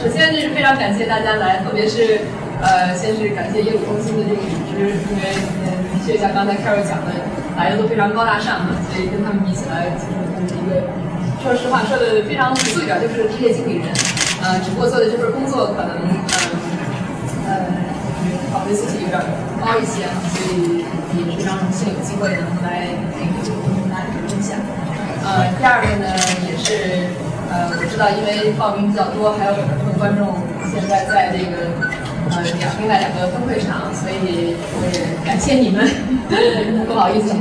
首先就是非常感谢大家来，特别是呃，先是感谢业务中心的这个组织，因为，的确像刚才 Carol 讲的，来的都非常高大上嘛，所以跟他们比起来，其实我们是一个，说实话说的非常俗一点，就是职业经理人，呃，只不过做的这份工作可能呃呃，考虑自己有点高一些，所以也是非常荣幸有机会能来跟大家分享。呃，第二个呢，也是呃，我知道因为报名比较多，还有很多观众现在在这个呃两另外两个分会场，所以我也感谢你们。不好意思，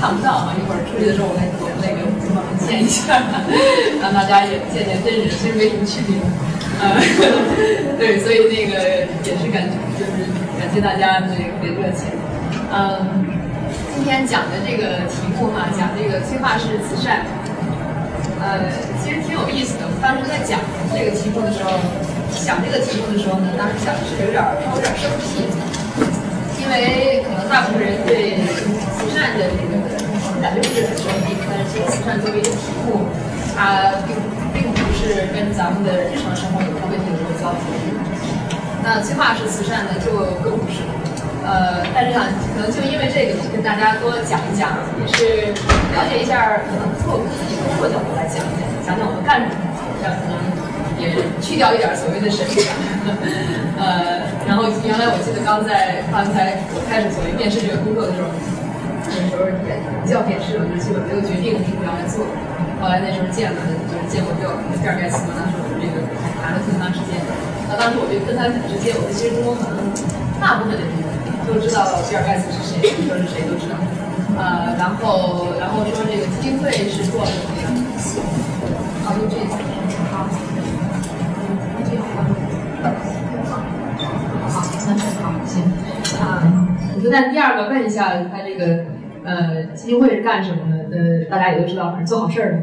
看不到啊，一会儿出去的时候我们我们那个帮忙见一下，让大家也见见真人，其实没什么区别。呃，对，所以那个也是感就是感谢大家这个特别热情。嗯。今天讲的这个题目哈，讲这个催化式慈善，呃，其实挺有意思的。我当时在讲这个题目的时候，想这个题目的时候呢，当时想的是有点稍微有点生僻，因为可能大部分人对慈善的这个感觉不是很熟悉。但是其实慈善作为一个题目，它并并不是跟咱们的日常生活有特别多的交集。那计划式慈善呢，就更不是了。呃，但是想可能就因为这个，跟大家多讲一讲，也是了解一下，可能从我们自己工作角度来讲一讲，讲讲我们干什么，这样可能也去掉一点所谓的神秘感。呃，然后原来我记得刚在刚才我开始所谓面试这个工作的时候，那时候也不叫面试了，就基本没有决定是不要来做。后来那时候见了，就是见过比尔比尔盖茨嘛，当时我们这个谈了挺长时间。那当时我就跟他很直接，我说其实中国可能大部分的人。都知道比尔盖茨是谁，说是谁都知道。呃，然后，然后说这个基金会是做什么的？好，就这次。好，好，三十好，行。啊，我就在第二个问一下他这个呃基金会是干什么的？呃，大家也都知道，反正做好事儿的。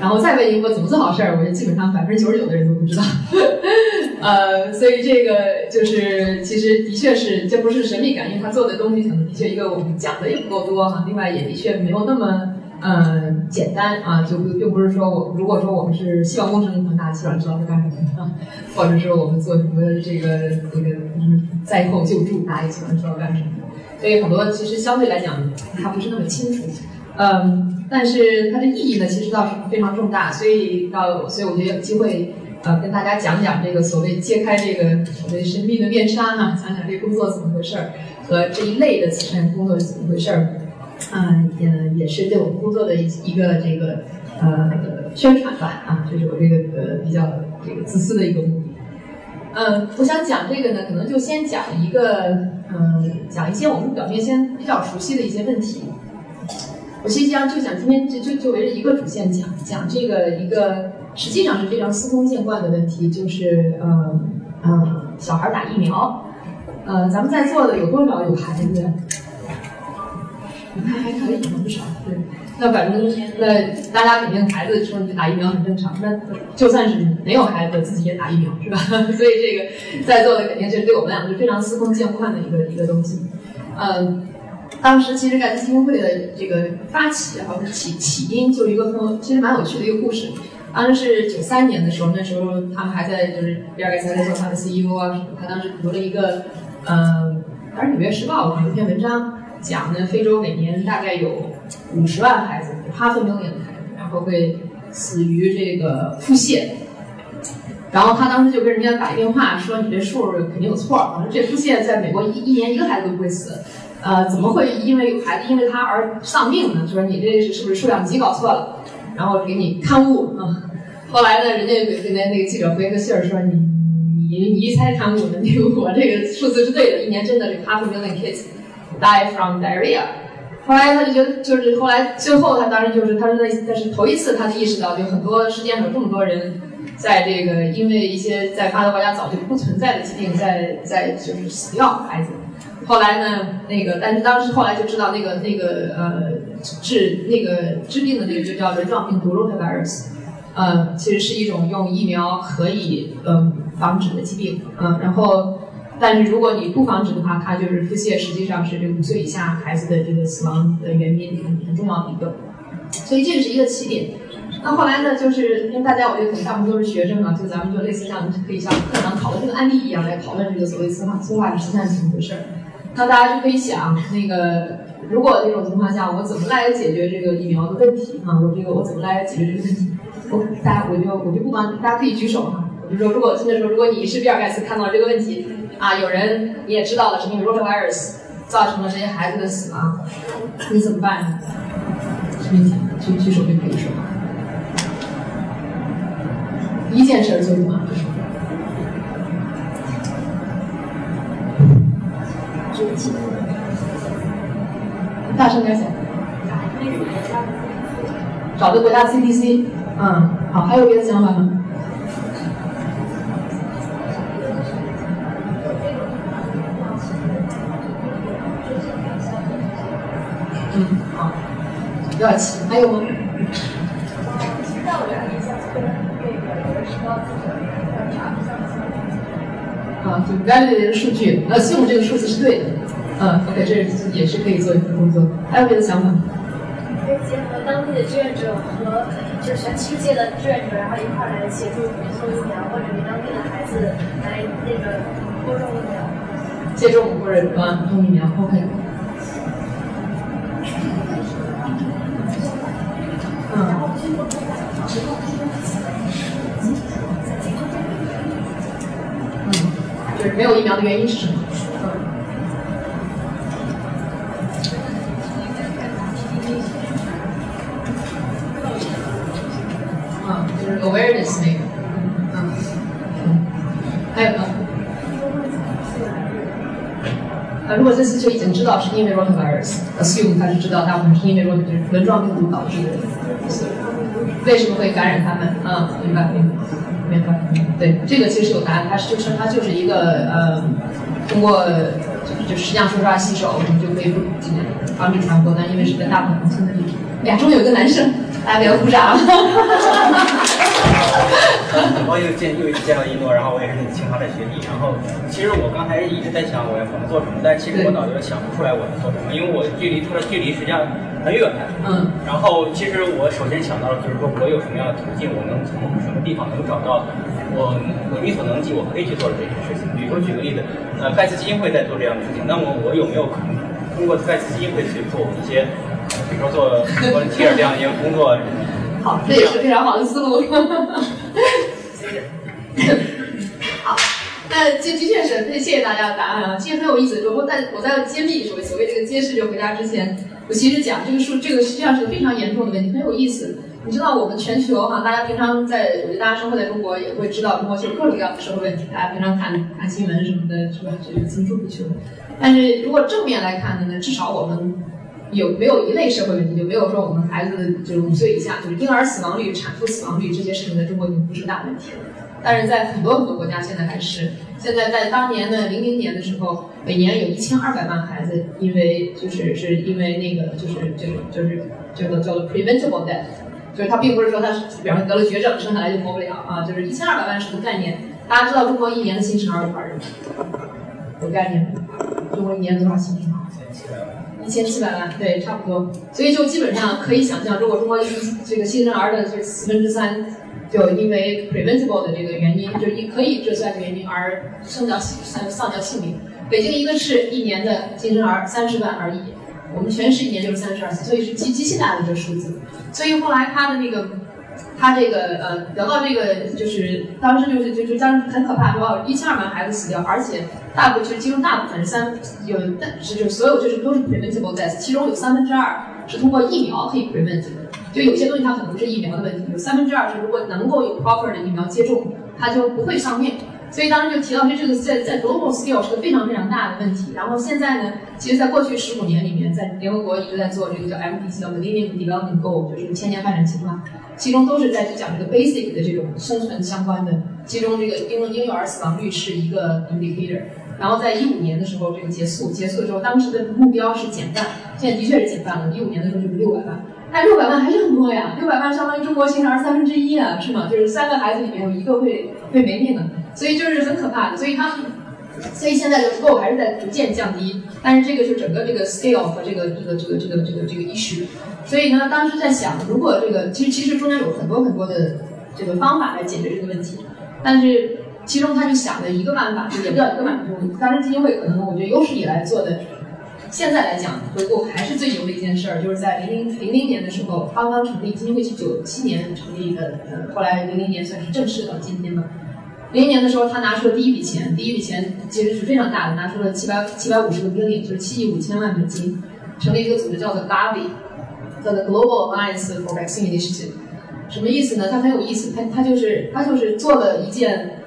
然后再问一个怎么做好事儿，我就基本上百分之九十九的人都不知道。呃，所以这个就是其实的确是这不是神秘感，因为他做的东西可能的确一个我们讲的也不够多哈，另外也的确没有那么呃简单啊，就并不是说我如果说我们是希望工程团大家基本上知道是干什么的，或者说我们做什么这个这个灾后救助，大家也基本上知道干什么，所以很多其实相对来讲它不是那么清楚。嗯，但是它的意义呢，其实倒是非常重大，所以到，所以我觉得有机会，呃，跟大家讲讲这个所谓揭开这个所谓神秘的面纱哈，讲讲这工作怎么回事儿，和这一类的慈善工作是怎么回事儿，嗯，也也是对我们工作的一一个这个呃宣传吧，啊，这是我这个呃比较这个自私的一个目的。嗯，我想讲这个呢，可能就先讲一个，嗯，讲一些我们表面先比较熟悉的一些问题。我实际上就想今天就就就围着一个主线讲讲这个一个实际上是非常司空见惯的问题，就是呃呃小孩打疫苗，呃咱们在座的有多少有孩子？还还可以，不少。对，那反正那大家肯定孩子说打疫苗很正常，那就算是没有孩子自己也打疫苗是吧？所以这个在座的肯定就是对我们俩是非常司空见惯的一个一个东西，嗯。当时其实盖茨基金会的这个发起，好像起起因，就是一个很其实蛮有趣的一个故事。当时是九三年的时候，那时候他们还在就是比尔盖茨在做他的 CEO 啊什么。他当时读了一个，嗯，还是《纽约时报》有一篇文章，讲呢非洲每年大概有五十万孩子，哈佛 million 的孩子，然后会死于这个腹泻。然后他当时就跟人家打一电话说：“你这数肯定有错，反正这腹泻在美国一一年一个孩子都不会死。”呃，怎么会因为有孩子因为他而丧命呢？就说你这是是不是数量级搞错了，然后给你刊物啊。后来呢，人家给给那那个记者回个信儿说你你你一猜刊物的那个我这个数字是对的，一年真的是 half million kids die from diarrhea。后来他就觉得就是后来最后他当时就是他说那那是头一次他就意识到就很多世界上有这么多人在这个因为一些在发达国家早就不存在的疾病在在就是死掉孩子。后来呢，那个，但是当时后来就知道那个那个呃治那个治病的那个就叫轮状病毒 （rotavirus），呃，其实是一种用疫苗可以嗯防止的疾病，嗯，然后但是如果你不防止的话，它就是腹泻，实际上是这个五岁以下孩子的这个死亡的原因很很重要的一个，所以这个是一个起点。那后来呢，就是因为大家我觉得可能大部分都是学生啊，就咱们就类似像可以像课堂讨论这个案例一样来讨论这个所谓自化自化的实现是怎么回事儿。那大家就可以想，那个如果那种情况下，我怎么来解决这个疫苗的问题啊？我这个我怎么来解决这个问题？我大家我就我就不帮，大家可以举手哈。我就说，如果真的说，如果你是比尔盖茨看到了这个问题啊，有人你也知道了是因为 rotavirus 造成了这些孩子的死亡，你怎么办呢？举举举手就可以说。一件事儿做什么？大声点讲。找个国家 CDC。嗯，好，还有别的想法吗？嗯，好。有点齐，还有吗？啊，就 validate 的数据，那，信用这个数字是对的，嗯，OK，这也是可以做一份工作。还有别的想法？可以结合当地的志愿者和就是全世界的志愿者，然后一块来协助送疫苗，或者给当地的孩子来那个播种疫苗。接种或者啊，种疫苗，OK。嗯。嗯，就是没有疫苗的原因是什么？Awareness 那个，嗯嗯，还有呢？啊，如果这次就已经知道是因为 rotavirus，assume 他是知道大部分是因为 rot 就是轮状病毒导致的，为什么会感染他们？啊，明白明白。明白，对，这个其实有答案，它是就是它就是一个呃，通过就就实际上说实话，洗手我们就可以不防止传播，但因为是在大部分农村的地方。俩中有一个男生，大家不要鼓掌。我又见又见到一诺，然后我也是你清华的学弟。然后其实我刚才一直在想我要怎么做什么，但其实我脑子想不出来我要做什么，因为我距离他的距离实际上很远。嗯。然后其实我首先想到的就是说我有什么样的途径，我能从什么地方能找到我我力所能及我可以去做的这些事情。比如说举个例子，呃，盖茨基金会在做这样的事情，那么我有没有可能通过盖茨基金会去做一些？比如说做做这样一个工作，好，这也是非常好的思路。好，那这的确是，谢谢大家的答案啊，其实很有意思。我在我在揭秘所谓所谓这个揭示这个回答之前，我其实讲这个数，这个实际上是个非常严重的问题，很有意思。你知道我们全球哈，大家平常在，我觉得大家生活在中国也会知道，中国就各种各样的社会问题，大家平常看看新闻什么的，是吧？这个层出不穷。但是如果正面来看的呢，至少我们。有没有一类社会问题？就没有说我们孩子就是五岁以下，就是婴儿死亡率、产妇死亡率这些事情，在中国已经不是大问题了。但是在很多很多国家，现在还是。现在在当年的零零年的时候，每年有一千二百万孩子因为就是是因为那个就是就是就是这个叫做 preventable death，就是他并不是说他比方说得了绝症生下来就活不了啊，就是一千二百万是个概念。大家知道中国一年的新生儿有多少人吗？有概念吗？中国一年多少新生儿？一千七百万，对，差不多。所以就基本上可以想象，如果中国这个新生儿的这四分之三，就因为 preventable 的这个原因，就是可以这算的原因而生掉丧丧掉性命。北京一个市一年的新生儿三十万而已，我们全市一年就是三十二所以是极极其大的这个数字。所以后来他的那个。他这个呃聊到这个就是当时就是就就当时很可怕，说一千二百万孩子死掉，而且大部分就是其中大部分是三有但是就所有就是都是 preventable death，其中有三分之二是通过疫苗可以 prevent 的，就有些东西它可能是疫苗的问题，有三分之二是如果能够有 proper 的疫苗接种，它就不会丧命。所以当时就提到说这个在在 global scale 是个非常非常大的问题。然后现在呢，其实在过去十五年里面，在联合国一直在做这个叫 MDC 叫 Millennium Development Goal，就是千年发展计划。其中都是在去讲这个 basic 的这种生存相关的，其中这个婴婴幼儿死亡率是一个 indicator，然后在一五年的时候这个结束，结束的时候当时的目标是减半，现在的确是减半了，一五年的时候就是六百万，但六百万还是很多呀，六百万相当于中国新生儿三分之一啊，是吗？就是三个孩子里面有一个会会没命的，所以就是很可怕的，所以他所以现在的 score 还是在逐渐降低，但是这个是整个这个 scale 和这个这个这个这个这个这个意识。所以呢，当时在想，如果这个其实其实中间有很多很多的这个方法来解决这个问题，但是其中他就想了一个办法，就也不叫一个办法，就当时基金会可能我觉得有史以来做的。现在来讲，回顾还是最牛的一件事儿，就是在零零零零年的时候，刚刚成立基金会是九七年成立的，呃，后来零零年算是正式到今天嘛。零零年的时候，他拿出了第一笔钱，第一笔钱其实是非常大的，拿出了七百七百五十个零点就是七亿五千万美金，成立一个组织叫做 Gavi，叫做 Global Alliance for Vaccine Initiative。什么意思呢？它很有意思，它它就是它就是做了一件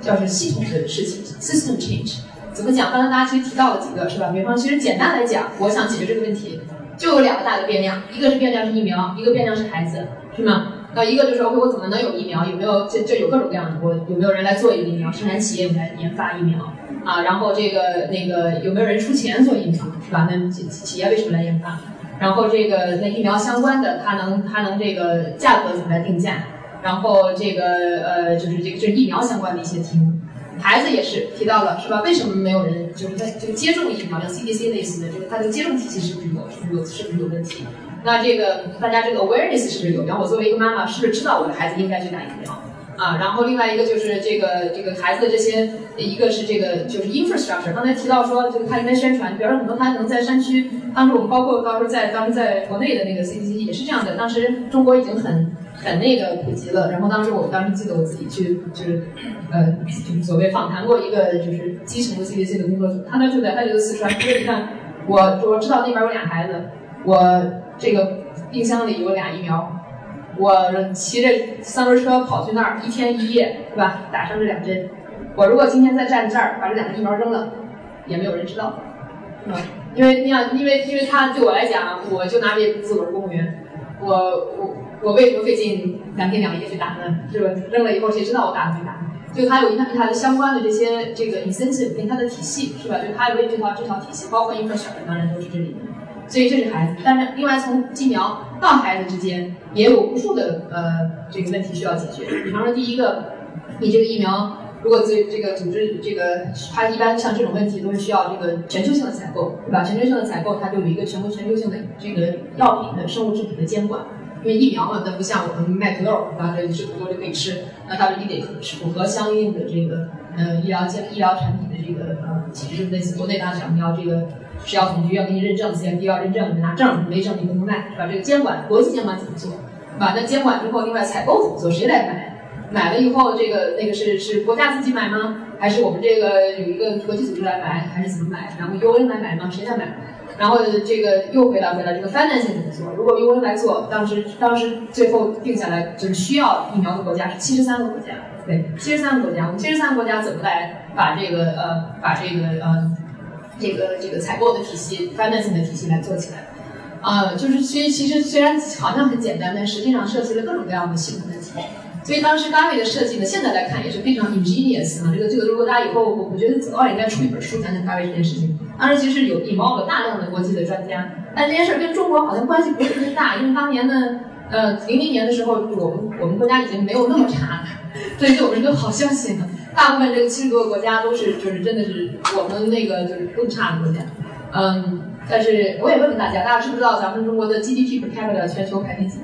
叫是系统的事情，system change。怎么讲？刚才大家其实提到了几个，是吧？比方，其实简单来讲，我想解决这个问题，就有两个大的变量，一个是变量是疫苗，一个变量是孩子，是吗？那一个就是 OK，我怎么能有疫苗？有没有这这有各种各样的？我有没有人来做一个疫苗？生产企业来研发疫苗啊？然后这个那个有没有人出钱做疫苗？是吧？那企企业为什么来研发？然后这个那疫苗相关的，它能它能这个价格怎么来定价？然后这个呃，就是这个就是疫苗相关的一些题目。孩子也是提到了，是吧？为什么没有人就是在这个接种疫苗，像 CDC 类似的就是，它的接种体系是不是有是不是有是不是有问题？那这个大家这个 awareness 是不是有？然后我作为一个妈妈，是不是知道我的孩子应该去打疫苗？啊，然后另外一个就是这个这个孩子的这些，一个是这个就是 infrastructure，刚才提到说这个他应该宣传，比方说很多他能在山区，当时我们包括到时在当时在国内的那个 CDC 也是这样的，当时中国已经很。很那个普及了，然后当时我当时记得我自己去就是，呃，就是所谓访谈过一个就是基层的 CDC 的工作组，他呢就在他这个四川，因为你看我我知道那边有俩孩子，我这个冰箱里有俩疫苗，我骑着三轮车跑去那儿一天一夜，是吧？打上这两针，我如果今天再站这儿把这两个疫苗扔了，也没有人知道，是吧？因为你想，因为因为他对我来讲，我就拿这工资，我是公务员，我我。我为什么费劲两天两夜去打呢？是吧？扔了以后谁知道我打了没打？就它有一它它的相关的这些这个 incentive 跟它的体系是吧？就它为这套这套体系，包括一块小的当然都是这里面。所以这是孩子，但是另外从疫苗到孩子之间也有无数的呃这个问题需要解决。比方说第一个，你这个疫苗如果对这个组织这个它一般像这种问题都是需要这个全球性的采购，对吧？全球性的采购它就有一个全国全球性的这个药品的生物制品的监管。因为疫苗嘛，它不像我们卖土豆，啊，这吃土豆就可以吃，那它一定得符合相应的这个呃医疗健医疗产品的这个呃，其实类似国内大家讲你要这个食药总局要给你认证，CMD 要认证，你拿证，没证你不能卖，是吧？这个监管国际监管怎么做，是吧？那监管之后，另外采购怎么做？谁来买？买了以后，这个那个是是国家自己买吗？还是我们这个有一个国际组织来买？还是怎么买？然后 UN 来买吗？谁来买？然后这个又回到回到，这个 financing 怎么做？如果 UN 来做，当时当时最后定下来就是需要疫苗的国家是七十三个国家，对，七十三个国家，我们七十三个国家怎么来把这个呃把这个呃这个这个采购的体系 financing 的体系来做起来？啊，就是其实其实虽然好像很简单，但实际上涉及了各种各样的系统问题。所以当时 Gavi 的设计呢，现在来看也是非常 ingenious 啊。这个这个，如果大家以后，我我觉得早晚应该出一本书讲讲 Gavi 这件事情。当时其实有 involve 了大量的国际的专家，但这件事跟中国好像关系不是特别大，因为当年呢，呃，零零年的时候，我们我们国家已经没有那么差了，所以对我们是个好消息呢。大部分这个七十多个国家都是就是真的是我们那个就是更差的国家，嗯，但是我也问问大家，大家知不知道咱们中国的 GDP per capita 全球排第几？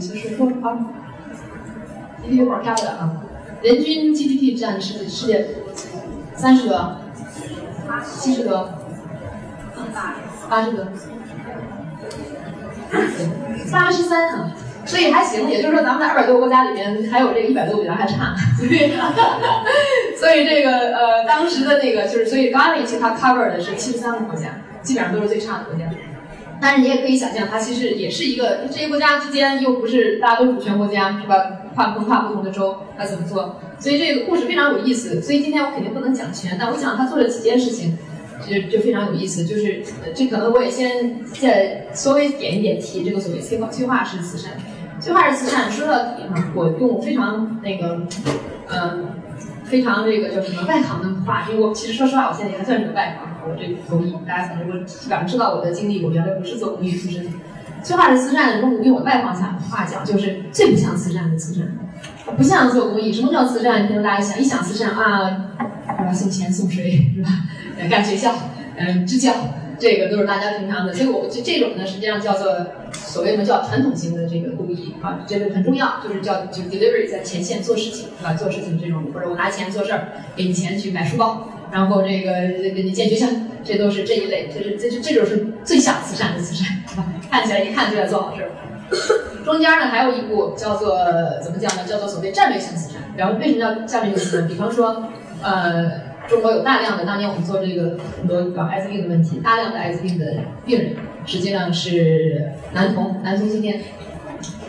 是说啊，GDP per capita 啊，人均 GDP 占世世界三十多，七十多，八十多，八十三啊，所以还行，也就是说咱们在二百多个国家里面，还有这一百多个比咱还差，所以，所以这个呃，当时的那个就是，所以 Gavi 其实它 cover 的是七十三个国家，基本上都是最差的国家。但是你也可以想象，它其实也是一个这些国家之间又不是大家都主权国家，是吧？跨跨不同的州，它怎么做？所以这个故事非常有意思。所以今天我肯定不能讲全，但我想他做了几件事情，就就非常有意思。就是这可能我也先再稍微点一点题，这个所谓催化催化式慈善。催化式慈善说到底哈，我用非常那个嗯。非常这个叫什么外行的话，因为我其实说实话，我现在也还算是个外行。我这公益，大家可能如果基本上知道我的经历，我原来不是做公益出身。催化式慈善，用用我外行的话讲，就是最不像慈善的慈善，不像做公益。什么叫慈善？可能大家想一想慈善啊，送钱送水是吧？干学校，嗯，支教，这个都是大家平常的。所以我这这种呢，实际上叫做所谓的叫传统型的这个公益啊，这个很重要，就是叫就 delivery 在前线做事情是吧？做事情这种，或者我拿钱做事儿，给你钱去买书包。然后这个给你建学校，这都是这一类，这是这这这种是最像慈善的慈善，看起来一看就在做好事儿。中间呢还有一步叫做怎么讲呢？叫做所谓战略性资产。然后为什么叫战略性资产？比方说，呃，中国有大量的当年我们做这个很多搞艾滋病的问题，大量的艾滋病的病人实际上是男同男同性恋。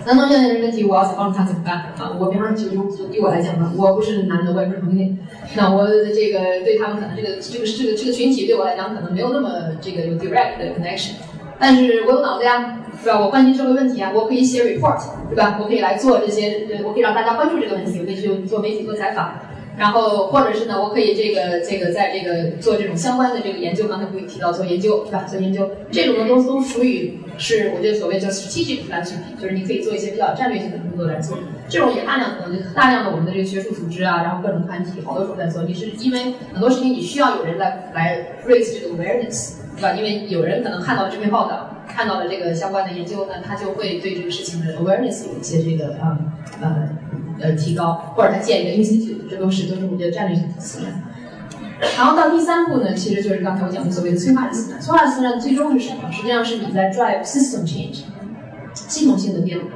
男同性恋的问题，我要想帮助他怎么办啊？我比方说，就就就对我来讲吧，我不是男的，我也不是同性恋，那我这个对他们可能这个这个这个这个群体对我来讲可能没有那么这个有 direct 的 connection，但是我有脑子呀，是吧？我关心社会问题啊，我可以写 report，对吧？我可以来做这些，我可以让大家关注这个问题，我可以去做媒体做采访。然后，或者是呢，我可以这个这个在这个做这种相关的这个研究，刚才不也提到做研究是吧？做研究这种呢都都属于是我觉得所谓叫 strategic philanthropy，就是你可以做一些比较战略性的工作来做。这种也大量可能大量的我们的这个学术组织啊，然后各种团体好多时候在做。你是因为很多事情你需要有人来来 raise 这个 awareness，对吧？因为有人可能看到这篇报道，看到了这个相关的研究，呢他就会对这个事情的 awareness 有一些这个啊呃。呃，提高或者他建一个 institute，这都是都是我们的战略性的慈善。然后到第三步呢，其实就是刚才我讲的所谓的催化慈善。催化慈善最终是什么？实际上是你在 drive system change，系统性的变化。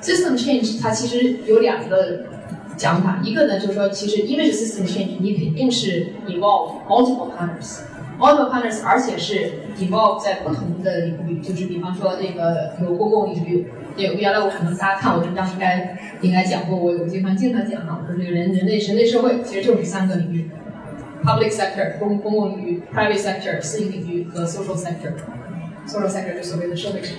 system change 它其实有两个讲法，一个呢就是说，其实因为是 system change，你肯定是 involve multiple partners partners，而且是 involve 在不同的领域，就是比方说那个有公共领域。对原来我可能大家看我文章应该应该讲过，我我经常经常讲啊，说这个人人类人类社会其实就是三个领域：public sector 公公共领域，private sector 私营领域和 social sector。social sector 就所谓的社会领域。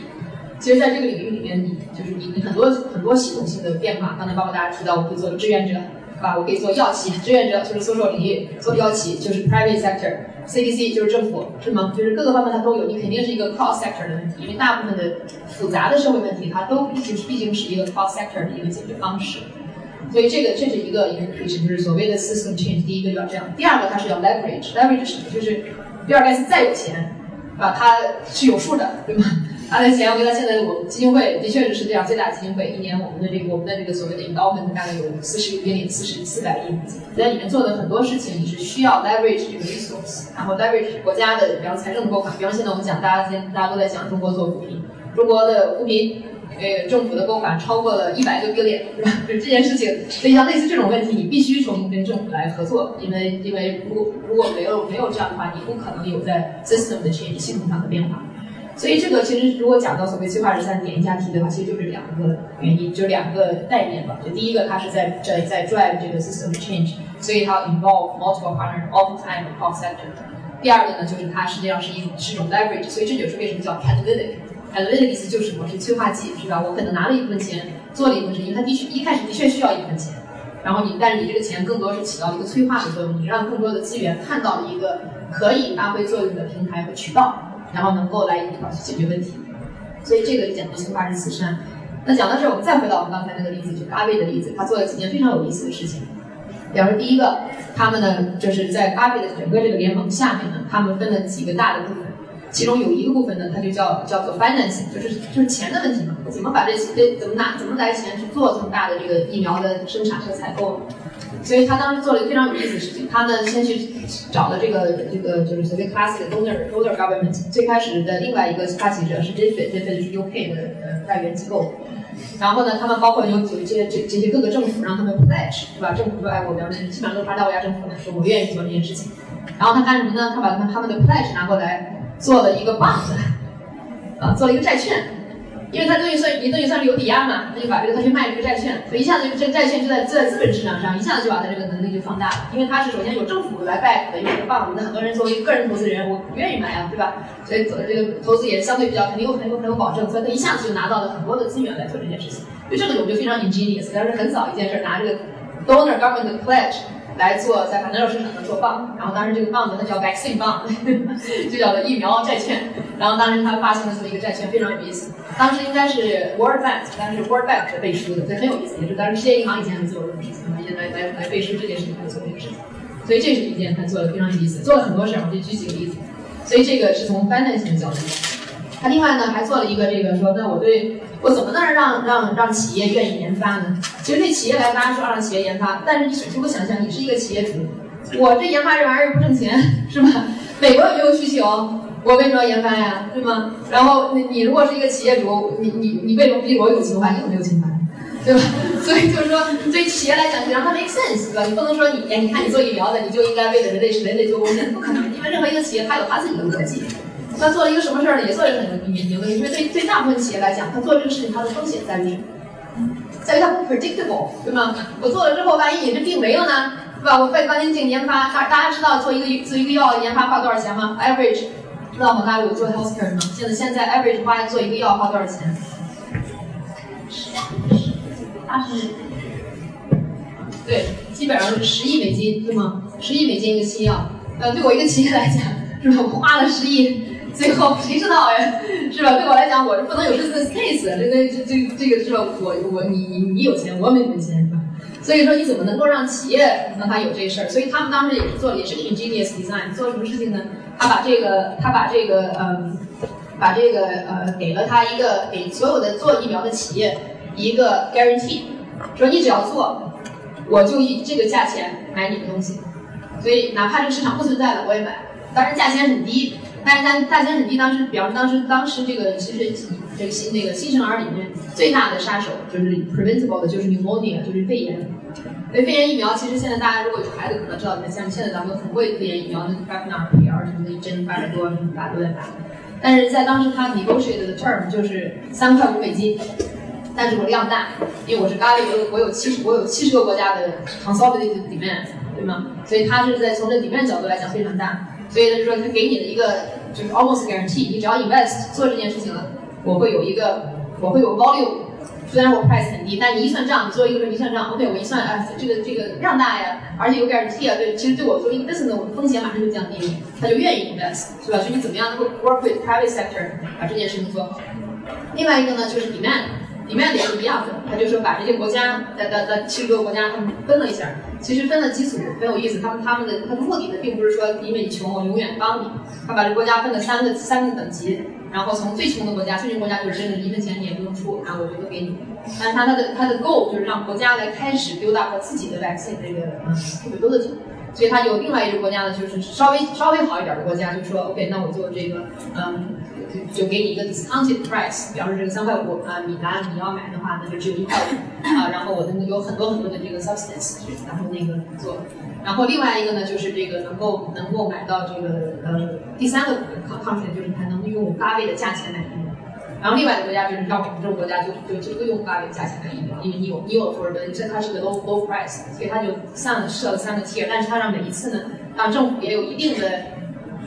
其实在这个领域里面，你就是你你很多很多系统性的变化。刚才包括大家提到，我可以做志愿者，吧？我可以做药企志愿者，就是 social 领域；做药企就是 private sector。CDC 就是政府，是吗？就是各个方面它都有，你肯定是一个 cross sector 的问题，因为大部分的复杂的社会问题，它都就是毕竟是一个 cross sector 的一个解决方式。所以这个这是一个 implication，就是所谓的 system change。第一个要这样，第二个它是要 leverage，leverage 什么？就是比尔盖茨再有钱，啊，他是有数的，对吗？他的钱，我觉得现在我们基金会的确是世界上最大基金会，一年我们的这个我们的这个所谓的 endowment 大概有四十个 billion，四十四百亿美金，在里面做的很多事情，你是需要 leverage 这个 resource，然后 leverage 国家的，比方财政的拨款，比方现在我们讲，大家现大家都在讲中国做扶贫，中国的扶贫，呃，政府的拨款超过了一百个 billion，是吧？就这件事情，所以像类似这种问题，你必须从跟政府来合作，因为因为如果如果没有没有这样的话，你不可能有在 system 的 change 系统上的变化。所以这个其实如果讲到所谓催化十三点一下题的话，其实就是两个原因，就两个概念吧。就第一个，它是在在在 drive 这个 system change，所以它 involve multiple partners all the time across sector。第二个呢，就是它实际上是一种是一种 leverage，所以这就是为什么叫 catalytic。catalytic 意思就是我是催化剂，是吧？我可能拿了一部分钱做了一部分事情，它的确一开始的确需要一部分钱，然后你但是你这个钱更多是起到一个催化的作用，你让更多的资源看到了一个可以发挥作用的平台和渠道。然后能够来去解决问题，所以这个讲的催化人慈善。那讲到这儿，我们再回到我们刚才那个例子，就是阿贝的例子，他做了几件非常有意思的事情。比方说，第一个，他们呢就是在阿贝的整个这个联盟下面呢，他们分了几个大的部分，其中有一个部分呢，它就叫叫做 financing，就是就是钱的问题嘛，怎么把这这怎么拿怎么来钱去做这么大的这个疫苗的生产和采购。所以他当时做了一个非常有意思的事情，他呢先去找了这个这个就是所谓 classic donor donor government，最开始的另外一个发起者是 Jeffrey，Jeffrey 是 UK 的呃外援机构，然后呢他们包括有有这些这这些各个政府让他们 pledge 是吧？政府说哎我们基本上都是发到国家政府的，说我愿意做这件事情，然后他干什么呢？他把他们他们的 pledge 拿过来做了一个 bond，啊做了一个债券。因为它等于算，你等于算是有抵押嘛，他就把这个他去卖这个债券，所以一下子就这债券就在在资本市场上，一下子就把他这个能力就放大了。因为他是首先有政府来 back 的，有这个 bond，那很多人作为个人投资人，我不愿意买啊，对吧？所以走这个投资也相对比较肯定有很有很有保证，所以他一下子就拿到了很多的资源来做这件事情。所以这个我们就非常 ingenious，但是很早一件事，拿这个 donor government pledge 来做在反正市场上做棒然后当时这个棒子它叫 vaccine 棒 就叫做疫苗债券。然后当时他发行了这么一个债券，非常有意思。当时应该是 World Bank，当时是 World Bank 是背书的，所以很有意思。也是当时世界银行以前还做这种事情，也来来来背书这件事情，来做这个事情。所以这是一件他做的非常有意思，做了很多事儿，我就举几个例子。所以这个是从 finance 的角度。他另外呢还做了一个这个说，那我对我怎么能让让让企业愿意研发呢？其实对企业来，大家说让企业研发，但是你如果想想，你是一个企业主，我这研发这玩意儿不挣钱，是吧？美国有没有需求？我为什么要研发呀？对吗？然后你你如果是一个企业主，你你你为什么比我有情怀？你有没有情怀？对吧？所以就是说，对企业来讲，你让它 make sense，对吧？你不能说你哎，你看你做疫苗的，你就应该为了人类人类做贡献，不可能。因为任何一个企业，它有它自己的逻辑。他做了一个什么事儿呢？也做了一个很有有的，因为对对大部分企业来讲，他做这个事情，它的风险在于，在于它不 predictable，对吗？我做了之后，万一你这病没了呢，对吧？我费半天劲研发，大大家知道做一个做一个药研发花多少钱吗？Average，知道吗？大家有做 healthcare 吗？现在现在 average 花做一个药花多少钱？二十，对，基本上是十亿美金，对吗？十亿美金一个新药，呃，对我一个企业来讲，是吧？我花了十亿。最后 谁知道呀，是吧？对我来讲，我是不能有这个 case，这个这这这个是吧？我我你你你有钱，我没没钱，是吧？所以说你怎么能够让企业让他有这事儿？所以他们当时也是做，也是 ingenious design，做什么事情呢？他把这个他把这个嗯，把这个呃给了他一个给所有的做疫苗的企业一个 guarantee，说你只要做，我就以这个价钱买你的东西，所以哪怕这个市场不存在了，我也买，当然价钱很低。但是它价钱很低，当时表示当时当时这个其实这个新那个新生儿里面最大的杀手就是 preventable 的，就是 pneumonia，就是肺炎。所以肺炎疫苗其实现在大家如果有孩子可能知道，像现在咱们很贵的肺炎疫苗，那 Prevnar、PR 什么的，一针八百多，什么大家都在打。但是在当时它 negotiated 的 term 就是三块五美金，但是我量大，因为我是咖喱，我有我有七十我有七十个国家的 consolidated demand，对吗？所以它是在从这 demand 角度来讲非常大。所以他就说，他给你的一个就是 almost guarantee，你只要 invest 做这件事情了，我会有一个，我会有 volume，虽然我 price 很低，但你一算账，你做一个一算账，OK，我一算，啊，这个这个量大呀，而且有 guarantee 啊，对，其实对我做一个 business，我的风险马上就降低了，他就愿意 invest，是吧？所以你怎么样能够 work with private sector 把这件事情做好？另外一个呢，就是 demand，demand 也是一样的，他就说把这些国家的的的七十多个国家他们分了一下，其实分的基础很有意思。他们他们的他的目的呢，并不是说因为你穷我永远帮你，他把这国家分了三个三个等级，然后从最穷的国家，最穷国家就是真的一分钱你也不用出，然后我就都给你。但他他的他的 goal 就是让国家来开始 build up 自己的 vaccine 这个嗯 capability。所以他有另外一个国家呢，就是稍微稍微好一点的国家，就说 OK，那我就这个嗯。就给你一个 discounted price，比方说这个三块五啊，米兰你要买的话，那就只有一块五啊。然后我的有很多很多的这个 substance，然后那个做。然后另外一个呢，就是这个能够能够买到这个呃第三个抗抗体，就是它能用五八倍的价钱买疫苗。然后另外的国家就是像我们这种国家，就就就都用五八倍的价钱买疫苗，因为你有你有多少的，这它是个 low low price，所以它就上设了三个 tier，但是它让每一次呢，让政府也有一定的。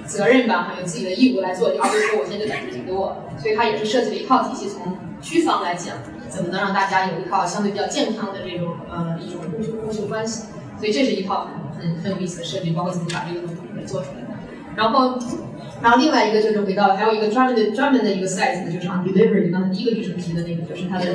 责任吧，还有自己的义务来做，而不是说我现在就等着你给我。所以它也是设计了一套体系，从区方来讲，怎么能让大家有一套相对比较健康的这种呃一种供求供求关系。所以这是一套很很很有意思的设计，包括怎么把这个东西给做出来。然后，然后另外一个就是回到还有一个专门的专门的一个 size 呢，就是 on delivery，刚才第一个女生提的那个，就是它的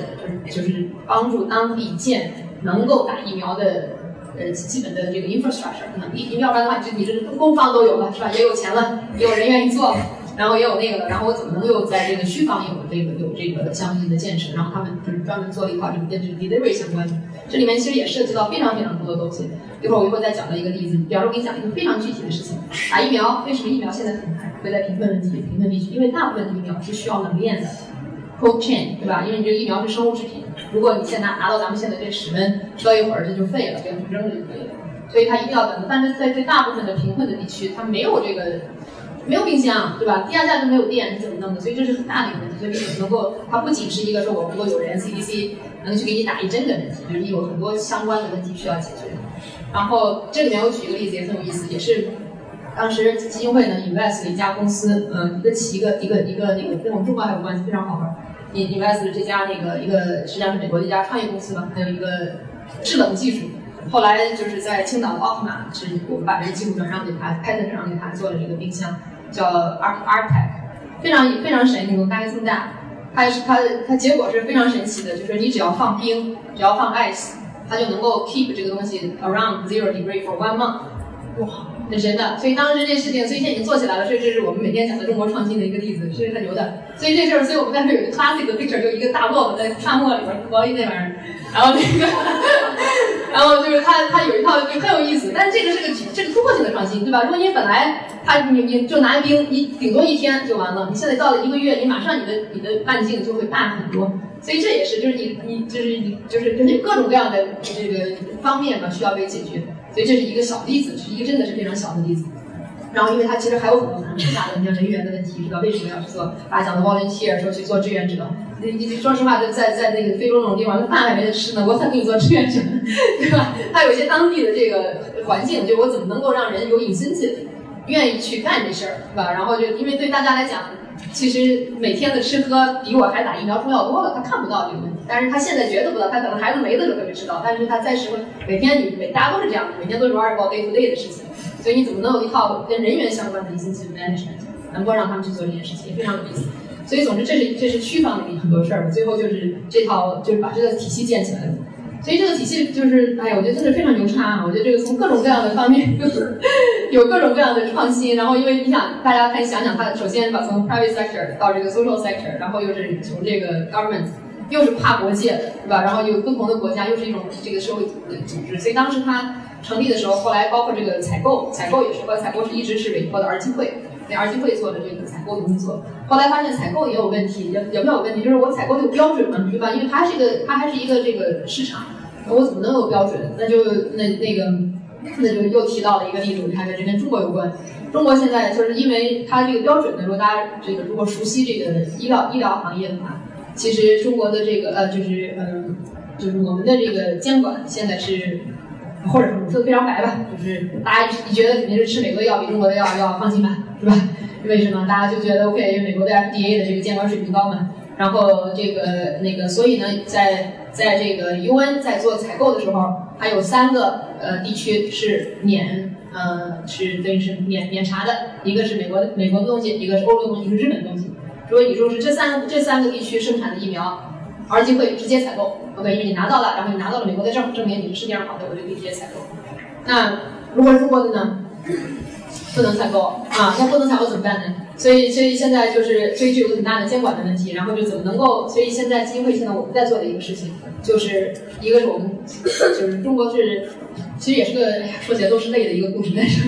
就是就是帮助当地建能够打疫苗的。呃，基本的这个 infrastructure 可能你你要不然的话，你这你这工方都有了是吧？也有钱了，也有人愿意做，然后也有那个了，然后我怎么能又在这个需方有这个有这个相应的建设？然后他们就是专门做了一套这个跟这个 delivery 相关的，这里面其实也涉及到非常非常多的东西。一会儿我一会儿再讲到一个例子，比方说我给你讲一个非常具体的事情：打疫苗，为什么疫苗现在很难会在贫困问题、贫困地区？因为大部分的疫苗是需要冷链的。Cold chain 对吧？因为你这个疫苗是生物制品，如果你现在拿到咱们现在这室温，搁一会儿这就废了，给它扔了就可以了。所以它一定要等。但是在最大部分的贫困的地区，它没有这个，没有冰箱，对吧？地下站都没有电，你怎么弄的？所以这是很大的一个问题。所以你能够，它不仅是一个说我如果有人 CDC 能去给你打一针的问题，就是你有很多相关的问题需要解决。然后这里面我举一个例子也很有意思，也是当时基金会呢 invest 了一家公司，嗯，一个企一个一个一个那个跟我们中国还有关系，非常好玩。invest 这家那个一个实际上是美国的一家创业公司吧，还有一个制冷技术。后来就是在青岛的奥特玛，是我们把这个技术转让给他，Patent 转让给他做了一个冰箱，叫 Art Artec。非常非常神奇，大概这么大。它是它它结果是非常神奇的，就是你只要放冰，只要放 ice，它就能够 keep 这个东西 around zero degree for one month。哇，很神的。所以当时这件事情，所以现在已经做起来了。所以这是我们每天讲的中国创新的一个例子，是很牛的。所以这事儿，所以我们在这有一个 classic picture，就一个大骆驼在沙漠里边王一那玩意儿，然后那个，然后就是他他有一套就很有意思。但是这个是个这个突破性的创新，对吧？如果你本来他你你就拿冰，你顶多一天就完了。你现在到了一个月，你马上你的你的半径就会大很多。所以这也是就是你你就是你就是根据各种各样的这个方面吧，需要被解决。所以这是一个小例子，是一个真的是非常小的例子。然后，因为它其实还有很多很复杂的，你像人员的问题，知道为什么要去做？大家讲的 volunteer 说去做志愿者，你你说实话，在在在那个非洲那种地方，那饭还没得吃呢，我还给你做志愿者，对吧？它有一些当地的这个环境，就我怎么能够让人有隐私愿意去干这事儿，对吧？然后就因为对大家来讲。其实每天的吃喝比我还打疫苗重要多了，他看不到这个问题，但是他现在觉得不到，他可能孩子没的时候他就知道，但是他在时候每天你每大家都是这样，每天都是 worry about day to day 的事情，所以你怎么能有一套跟人员相关的 incentive management，能够让他们去做这件事情，非常有意思。所以总之这是这是区方面很多事儿，最后就是这套就是把这个体系建起来。所以这个体系就是，哎呀，我觉得真的非常牛叉啊！我觉得这个从各种各样的方面，有各种各样的创新。然后，因为你想，大家可以想想，它首先把从 private sector 到这个 social sector，然后又是从这个 government，又是跨国界的，对吧？然后有不同的国家，又是一种这个社会组织。所以当时它成立的时候，后来包括这个采购，采购也是，和采购是一直是委托的儿基会。给儿基会做的这个采购的工作，后来发现采购也有问题，也也没有问题，就是我采购有标准嘛，对吧？因为它是一个，它还是一个这个市场，我怎么能有标准？那就那那个，那就又提到了一个例子，你看这跟中国有关。中国现在就是因为它这个标准呢，如果大家这个如果熟悉这个医疗医疗行业的话，其实中国的这个呃就是嗯就是我们的这个监管现在是。或者说的非常白吧，就是大家你觉得肯定是吃美国的药比中国的药要放心吧，是吧？为什么？大家就觉得 OK，因为美国的 FDA 的这个监管水平高嘛。然后这个那个，所以呢，在在这个 UN 在做采购的时候，它有三个呃地区是免呃是等于是免免查的，一个是美国的美国的东西，一个是欧洲的东西，一个是日本的东西。如果你说是这三这三个地区生产的疫苗。而机会直接采购，OK，因为你拿到了，然后你拿到了美国的证，证明你是世界上好的，我就可以直接采购。那如果是中国的呢？不能采购啊，那不能采购怎么办呢？所以，所以现在就是，所以就有很大的监管的问题。然后就怎么能够？所以现在基金会现在我们在做的一个事情，就是一个是我们就是中国是，其实也是个说起来都是泪的一个故事，但是，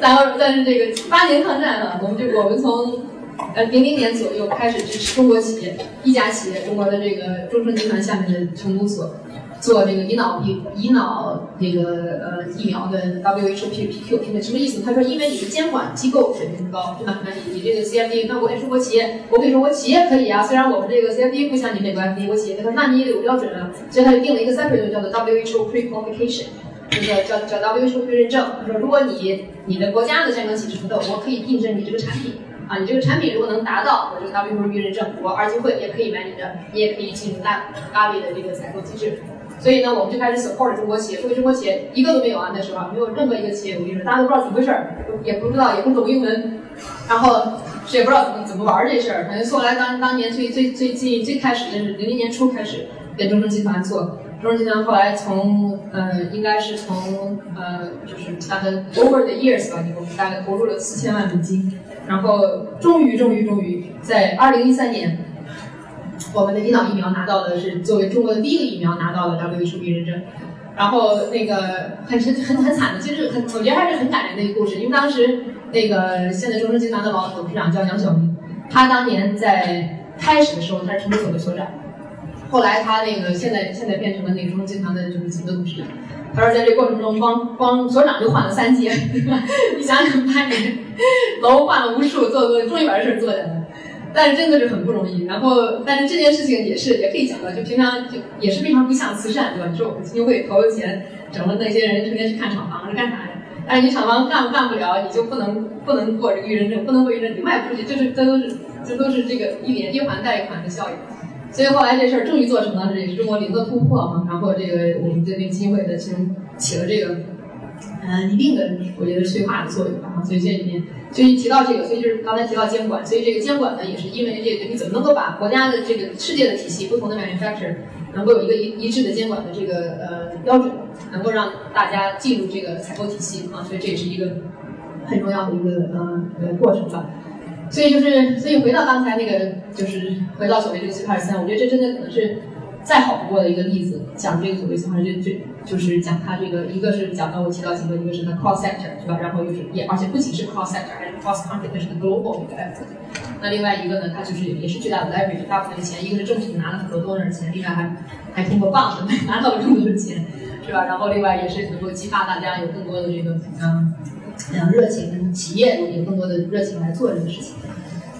然后但是这个八年抗战啊，我们就我们从。呃，零零年左右开始支持中国企业，一家企业，中国的这个中盛集团下面的成都所，做这个乙脑病、乙脑这个呃疫苗的 WHO P P Q 什么意思？他说，因为你的监管机构水平高，对吧？那你你这个 C F D，那我也是国企业，我可以说我企业可以啊，虽然我们这个 C F D 不像你美国 F D，我企业，他说那你也有标准啊，所以他就定了一个三标准叫做 WHO Pre-Qualification，这个叫叫 WHO 认证。他说，如果你你的国家的监管体制不够，我可以印证你这个产品。啊，你这个产品如果能达到我这个 WHO 认证，我二级会也可以买你的，你也可以进入大咖喱的这个采购机制。所以呢，我们就开始 support 中国企业。作为中国企业，一个都没有啊，那时候没有任何一个企业，我跟你说，大家都不知道怎么回事儿，也不知道，也不懂英文，然后也不知道怎么怎么玩这事儿。反正后来当当年最最最近最开始的是零零年初开始跟中生集团做，中生集团后来从呃应该是从呃就是大概 over the years 吧，我们大概投入了四千万美金。然后终于，终于，终于，在二零一三年，我们的胰脑疫苗拿到的是作为中国的第一个疫苗拿到了 WHO 认证。然后那个很很很很惨的，其实很我觉得还是很感人的一个故事。因为当时那个现在中生集团的老董事长叫杨晓明，他当年在开始的时候他是成都所的所长，后来他那个现在现在变成了那个中生集团的就是几个董事长。他说，在这过程中，光光所长就换了三届，你想想，八年楼换了无数，做做，终于把这事做下来。但是真的是很不容易。然后，但是这件事情也是也可以讲到，就平常就也是非常不像慈善，对吧？你说我们基金会投了钱，整了那些人成天去看厂房是干啥呀？但是你厂房干干不了，你就不能不能过这个预认证，不能过预认证，你卖不出去，这是这都是这都是这个一连一环带一环的效应。所以后来这事儿终于做成了，这也是中国零的突破嘛。然后这个我们这边基金会的其中起了这个呃一定的我觉得催化的作用吧。所以这里面就提到这个，所以就是刚才提到监管，所以这个监管呢也是因为这个你怎么能够把国家的这个世界的体系不同的 manufacturer 能够有一个一一致的监管的这个呃标准，能够让大家进入这个采购体系啊，所以这也是一个很重要的一个呃呃过程吧。所以就是，所以回到刚才那个，就是回到所谓这个斯帕尔三，我觉得这真的可能是再好不过的一个例子，讲这个所谓斯帕尔，就就是讲它这个，一个是讲到我提到几个，一个是它 cross sector 是吧？然后又是也而且不仅是 cross sector，还是 cross country，它是个 global 一个 effort。那另外一个呢，它就是也是巨大的 leverage，大部分的钱，一个是政府拿了很多多的钱，另外还还通过棒子拿到了更多的钱，是吧？然后另外也是能够激发大家有更多的这个嗯。嗯，热情企业有更多的热情来做这个事情，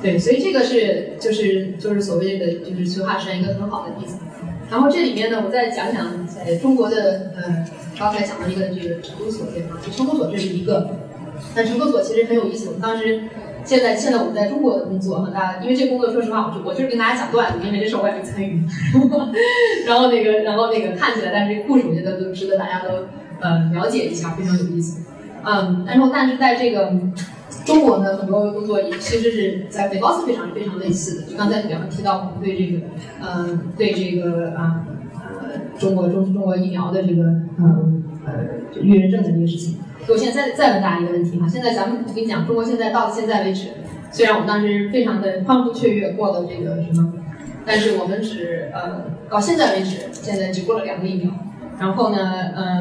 对，所以这个是就是就是所谓的就是催化实验一个很好的例子。然后这里面呢，我再讲讲在中国的呃刚才讲了一个这个成都所对吗，成都所这是一个，那成都所其实很有意思。我们当时现在现在我们在中国的工作哈，大家因为这工作说实话，我就我就是跟大家讲段子，因为这事我也没参与。然后那个然后那个看起来，但是这故事我觉得都值得大家都呃了解一下，非常有意思。嗯，然后但是在这个中国呢，很多工作也其实是在北高斯非常非常类似的。就刚才你们提到我们对这个，嗯，对这个啊呃中国中中国疫苗的这个嗯呃预认证的这个事情。我现在再再问大家一个问题哈，现在咱们我跟你讲，中国现在到现在为止，虽然我们当时非常的欢呼雀跃过了这个什么，但是我们只呃到现在为止，现在只过了两个疫苗，然后呢呃。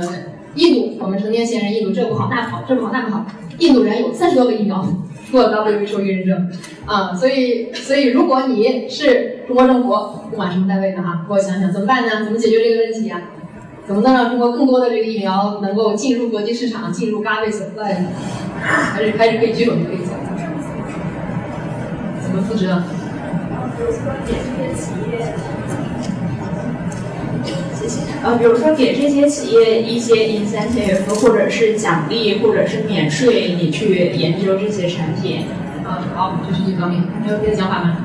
印度，我们成年闲人，印度这不好那不好，这不好那不好。印度人有三十多个疫苗做 WHO 预认证，啊，所以所以如果你是中国政府，不管什么单位的哈，给我想想怎么办呢？怎么解决这个问题呀？怎么能让中国更多的这个疫苗能够进入国际市场，进入 GAVI supply 呢？还是还是可以举手就可以讲，怎么负责？比如说给这些企业。呃，比如说给这些企业一些 incentive，或者是奖励，或者是免税，你去研究这些产品。啊，好，就是这方面，还有别的想法吗？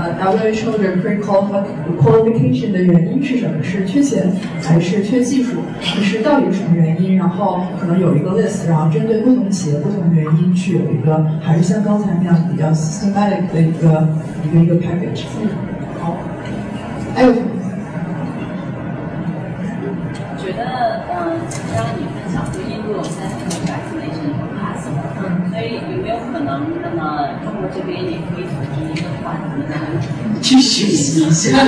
呃，WHO 的 pre-qualification 的原因是什么？是缺钱还是缺技术？是到底是什么原因？然后可能有一个 list，然后针对不同企业、不同原因去有一个，还是像刚才那样比较 systematic 的一个一个一个 package。嗯，好。还有什么？觉得，嗯，刚刚你分享就印度现在很多 vaccination pass 嗯，所以有没有可能，那么中国这边也可以去学习一下？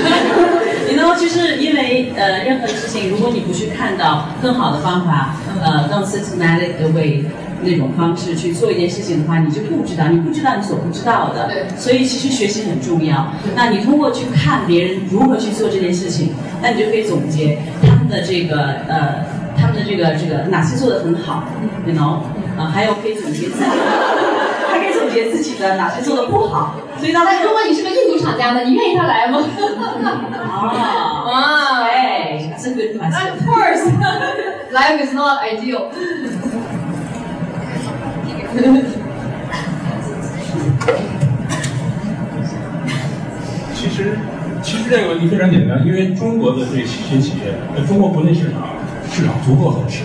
你呢？就是因为呃，任何事情，如果你不去看到更好的方法，呃，更 systematic 的 way 那种方式去做一件事情的话，你就不知道，你不知道你所不知道的。对。所以其实学习很重要。那你通过去看别人如何去做这件事情，那你就可以总结他们的这个呃，他们的这个这个哪些做的很好，你能啊，还有可以总结自己，自己的哪些做的不好。所以当如果你是个印度厂家呢，你愿意他来吗？啊 啊，哎，这个关系。Of course, life is not ideal. 其实，其实这个问题非常简单，因为中国的这些企业，在中国国内市场市场足够好吃，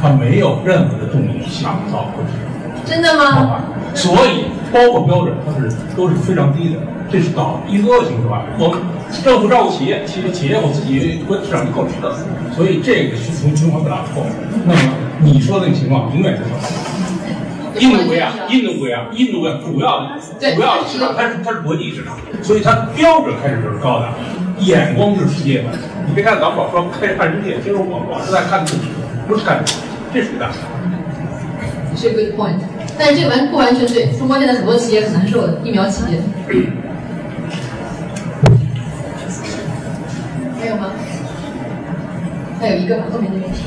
它没有任何的动力想造国际市真的吗？所以，包括标准，它是都是非常低的。这是搞一个恶性是吧？我政府照顾企业，其实企业我自己国际市场就够吃的，所以这个是从循环不打破。那么你说的那个情况永远是错。印度不一样，印度不一样，印度的主要主要市场它是它是国际市场，所以它标准开始就是高的，眼光是世界的。你别看咱们老说开看世界，其实我我是在看自己，不是看这属于大。是 good point，但是这个完不完全对。中国现在很多企业很难受的，疫苗企业。还有吗？还有一个吧后面那边。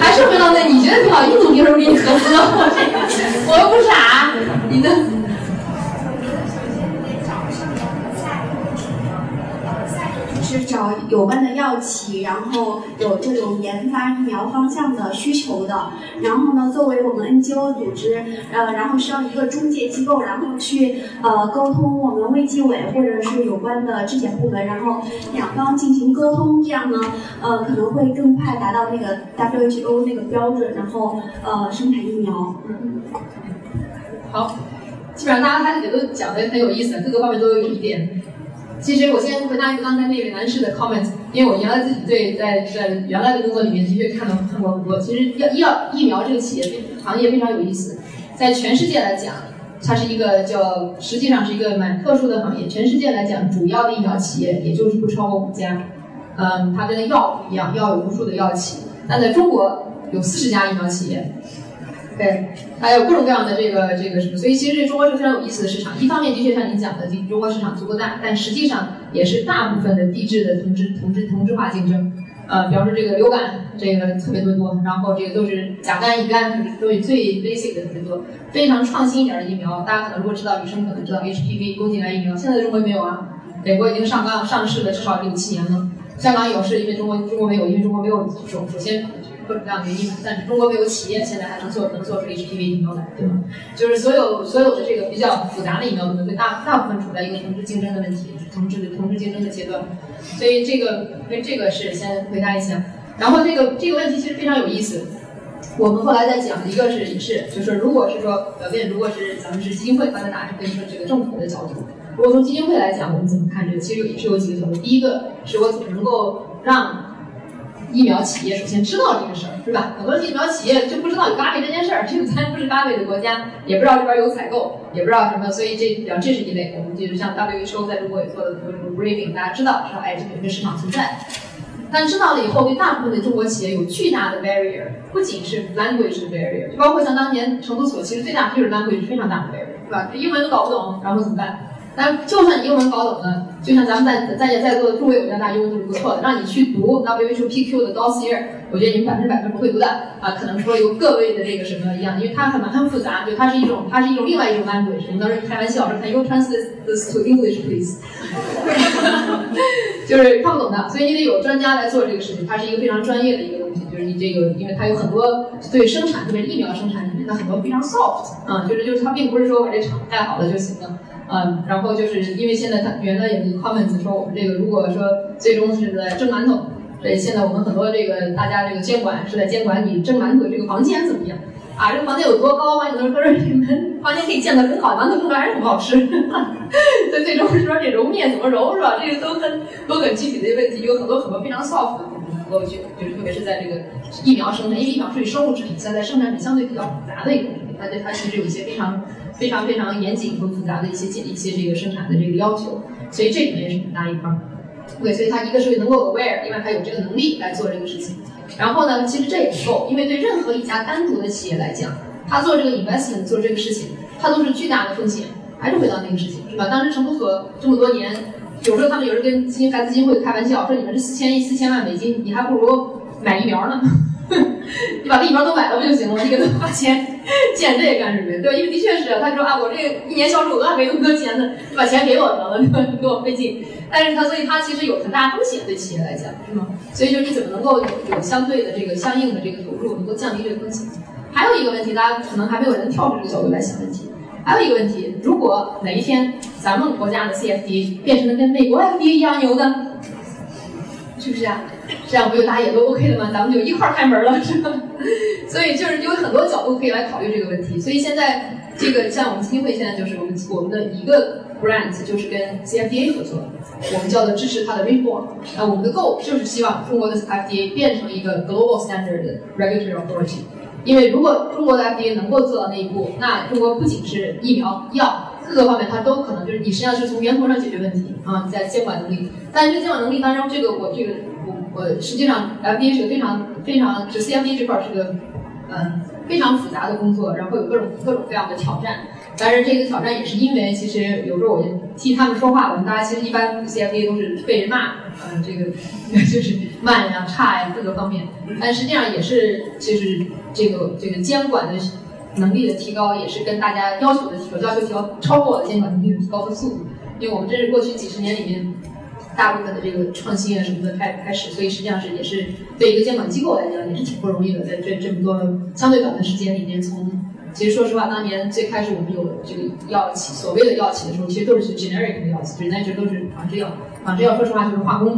还是回到那，你觉得挺好？印度凭什么给你合资？我又不傻，你呢？找，有关的药企，然后有这种研发疫苗方向的需求的。然后呢，作为我们 NGO 组织，呃，然后需要一个中介机构，然后去呃沟通我们卫计委或者是有关的质检部门，然后两方进行沟通，这样呢，呃，可能会更快达到那个 WHO 那个标准，然后呃生产疫苗。嗯。好，基本上大家他也都讲的很有意思，各个方面都有一点。其实我先回答一个刚才那位男士的 comment，因为我原来自己对在在原来的工作里面的确看到看过很多。其实药医药疫苗这个企业行业非常有意思，在全世界来讲，它是一个叫实际上是一个蛮特殊的行业。全世界来讲，主要的疫苗企业也就是不超过五家。嗯，它跟药不一样，药有无数的药企，但在中国有四十家疫苗企业。对，还有各种各样的这个这个什么，所以其实这中国是非常有意思的市场。一方面的确像您讲的，中国市场足够大，但实际上也是大部分的地质的同质同质同质化竞争。呃，比方说这个流感，这个特别多多，然后这个都是甲肝、乙肝，都是最 basic 的特别多。非常创新一点的疫苗，大家可能如果知道，女生可能知道 HPV 宫颈癌疫苗，现在中国没有啊，美国已经上纲上市了，至少有七年了。香港有，是因为中国中国没有，因为中国没有首首先。各种各样的原因，但是中国没有企业现在还能做能做出 HPV 疫苗来，对吗？就是所有所有的这个比较复杂的疫苗，可能会大大部分处在一个同质竞争的问题，同质同质竞争的阶段。所以这个因为这个是先回答一下，然后这个这个问题其实非常有意思。我们后来在讲，一个是也是，就是如果是说表面，如果是咱们是基金会，刚才大家跟说这个政府的角度，如果从基金会来讲，我们怎么看这个？其实也是有几个角度。第一个是我怎么能够让疫苗企业首先知道这个事儿，是吧？很多疫苗企业就不知道有 Gavi 这件事儿，这个咱不是 Gavi 的国家，也不知道这边有采购，也不知道什么，所以这比较这是一类。我们就是像 WHO 在中国也做了很多这种 briefing，大家知道说，哎，这有一个市场存在。但知道了以后，对大部分的中国企业有巨大的 barrier，不仅是 language 的 barrier，就包括像当年成都所，其实最大就是 language 非常大的 barrier，是吧？英文都搞不懂，然后怎么办？但就算你英文搞懂了，就像咱们在在在座的诸位，我家大英文都是不错的，让你去读 WHO PQ 的 dossier，我觉得你们百分之百是不会读的啊。可能说有各位的这个什么一样，因为它很很复杂，就它是一种它是一种另外一种 language。我们当时开玩笑说，Can you translate this to English, please？就是看不懂的，所以你得有专家来做这个事情。它是一个非常专业的一个东西，就是你这个，因为它有很多对生产，特别是疫苗生产里面的很多非常 soft，啊，就是就是它并不是说把这厂盖好了就行了。嗯，然后就是因为现在他原来有个 comments 说我们这个如果说最终是在蒸馒头，所以现在我们很多这个大家这个监管是在监管你蒸馒头这个房间怎么样啊？这个房间有多高啊？有的说这你们房间可以建得很好，馒头蒸出来还是很好吃。所以最终说这揉面怎么揉是吧？这个都很都很具体的问题，有很多很多非常 soft 的能够去，就是特别是在这个疫苗生产，因为疫苗属于生物制品，现在生产品相对比较复杂的一个东西，它它其实有一些非常。非常非常严谨和复杂的一些一些这个生产的这个要求，所以这里面是很大一块。对，所以它一个是能够 aware，另外它有这个能力来做这个事情。然后呢，其实这也不够，因为对任何一家单独的企业来讲，他做这个 investment 做这个事情，它都是巨大的风险。还是回到那个事情，是吧？当时成都所这么多年，有时候他们有时候跟基金孩子基金会开玩笑说：“你们这四千亿、四千万美金，你还不如买疫苗呢。”你把这疫苗都买了不就行了吗？你给他花钱 建这个干什么呀？对？因为的确是，他说啊，我这一年销售额还没那么多钱呢，你把钱给我得了，对吧？你给我费劲。但是他，所以他其实有很大风险，对企业来讲，是吗？所以就你怎么能够有相对的这个相应的这个投入，能够降低这个风险？还有一个问题，大家可能还没有人跳出这个角度来想问题。还有一个问题，如果哪一天咱们国家的 CFD 变成了跟美国 F D 一样牛的，是不是啊？这样不就大家也都 OK 了吗？咱们就一块儿开门了，是吧？所以就是有很多角度可以来考虑这个问题。所以现在这个像我们基金会现在就是我们我们的一个 brand 就是跟 CFDA 合作，我们叫做支持它的 reform。那我们的 goal 就是希望中国的 CFDA 变成一个 global standard regulatory authority。因为如果中国的 FDA 能够做到那一步，那中国不仅是疫苗药各个方面，它都可能就是你实际上是从源头上解决问题啊，在监管能力。但是监管能力当中，这个我这个。我我实际上，FDA 是个非常非常，就 CFD 这块是个，嗯，非常复杂的工作，然后有各种各种各样的挑战。当然这个挑战也是因为，其实有时候我就替他们说话，我们大家其实一般 CFD 都是被人骂，嗯，这个 就是慢呀、差呀各个方面。但实际上也是，就是这个这个监管的能力的提高，也是跟大家要求的提高，要求提高超过我的监管能力的提高的速度。因为我们这是过去几十年里面。大部分的这个创新啊什么的开开始，所以实际上是也是对一个监管机构来讲也是挺不容易的，在这这么多相对短的时间里面，从其实说实话，当年最开始我们有这个药企所谓的药企的时候，其实都是 generic 的药企，generic 都是仿制药，仿制药说实话就是化工，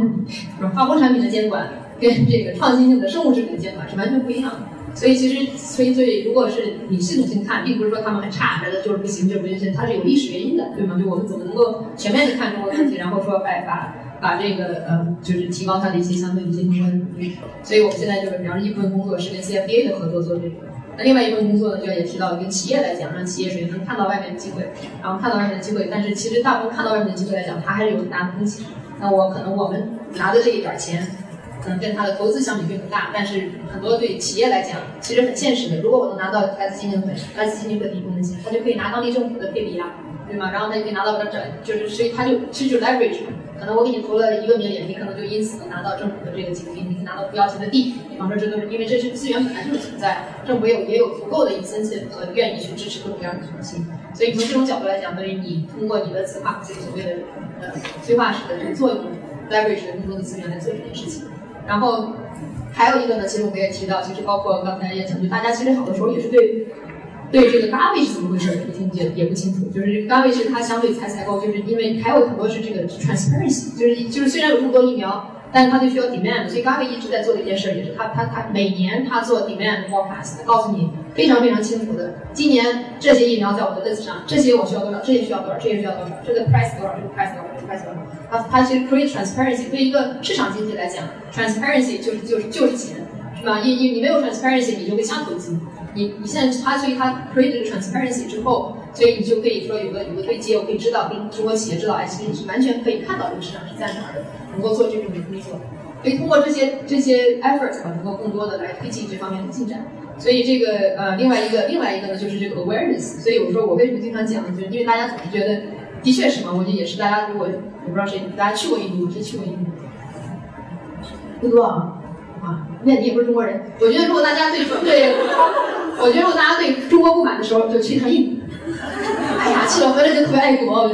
化工产品的监管跟这个创新性的生物制品的监管是完全不一样的。所以其实，所以所以，如果是你系统性看，并不是说他们很差，觉得就是不行，就是不行，它是有历史原因的，对吗？就我们怎么能够全面的看中国问题，然后说把把把这个呃，就是提高它的一些相对的一些相关能力。所以我们现在就是，比方说一部分工作是跟 CFDA 的合作做这个，那另外一部分工作呢，就也提到跟企业来讲，让企业首先能看到外面的机会，然后看到外面的机会，但是其实大部分看到外面的机会来讲，它还是有很大的风险。那我可能我们拿的这一点钱。可能跟他的投资相比并不大，但是很多对企业来讲，其实很现实的。如果我能拿到来自基金会、来自基金会提供的钱，他就可以拿当地政府的配比啊，对吗？然后他就可以拿到的转，就是所以他就其实就 leverage。可能我给你投了一个 million，你可能就因此能拿到政府的这个奖励，你可以拿到不要钱的地。比方说，这都是因为这些资源本来就是存在，政府也有也有足够的 incentive 和愿意去支持各种各样的创新。所以从这种角度来讲，等于你通过你的催化，这个所谓的呃催化式的这个作用，leverage 更多的资源来做这件事情。然后还有一个呢，其实我们也提到，其实包括刚才也讲，就大家其实好多时候也是对对这个 garbage 是怎么回事，也听也也不清楚。就是 garbage 它相对才采购，就是因为还有很多是这个 transparency，就是就是虽然有这么多疫苗，但是它就需要 demand，所以 garbage 一直在做的一件事，也是它它它每年它做 demand forecast，告诉你非常非常清楚的，今年这些疫苗在我的 list 上，这些我需要多少，这些需要多少，这些需要多少，这个 price 多少，这个 price 多少，这个 price 多少。它它其实 create transparency，对一个市场经济来讲，transparency 就是就是就是钱，是吧？你你你没有 transparency，你就会瞎投资。你你现在它所以它 create 这个 transparency 之后，所以你就可以说有个有个对接，我可以知道，跟中国企业知道，哎，其实你是完全可以看到这个市场是在哪儿的，能够做这种工作。所以通过这些这些 efforts 能够更多的来推进这方面的进展。所以这个呃，另外一个另外一个呢，就是这个 awareness。所以我说我为什么经常讲，就是因为大家总是觉得。的确是嘛，我觉得也是。大家如果我不知道谁，大家去过印度？谁去过印度？不多啊，啊，那你也不是中国人。我觉得如果大家对对，我觉得如果大家对中国不满的时候，就去一趟印度。哎呀，去了回来就特别爱国。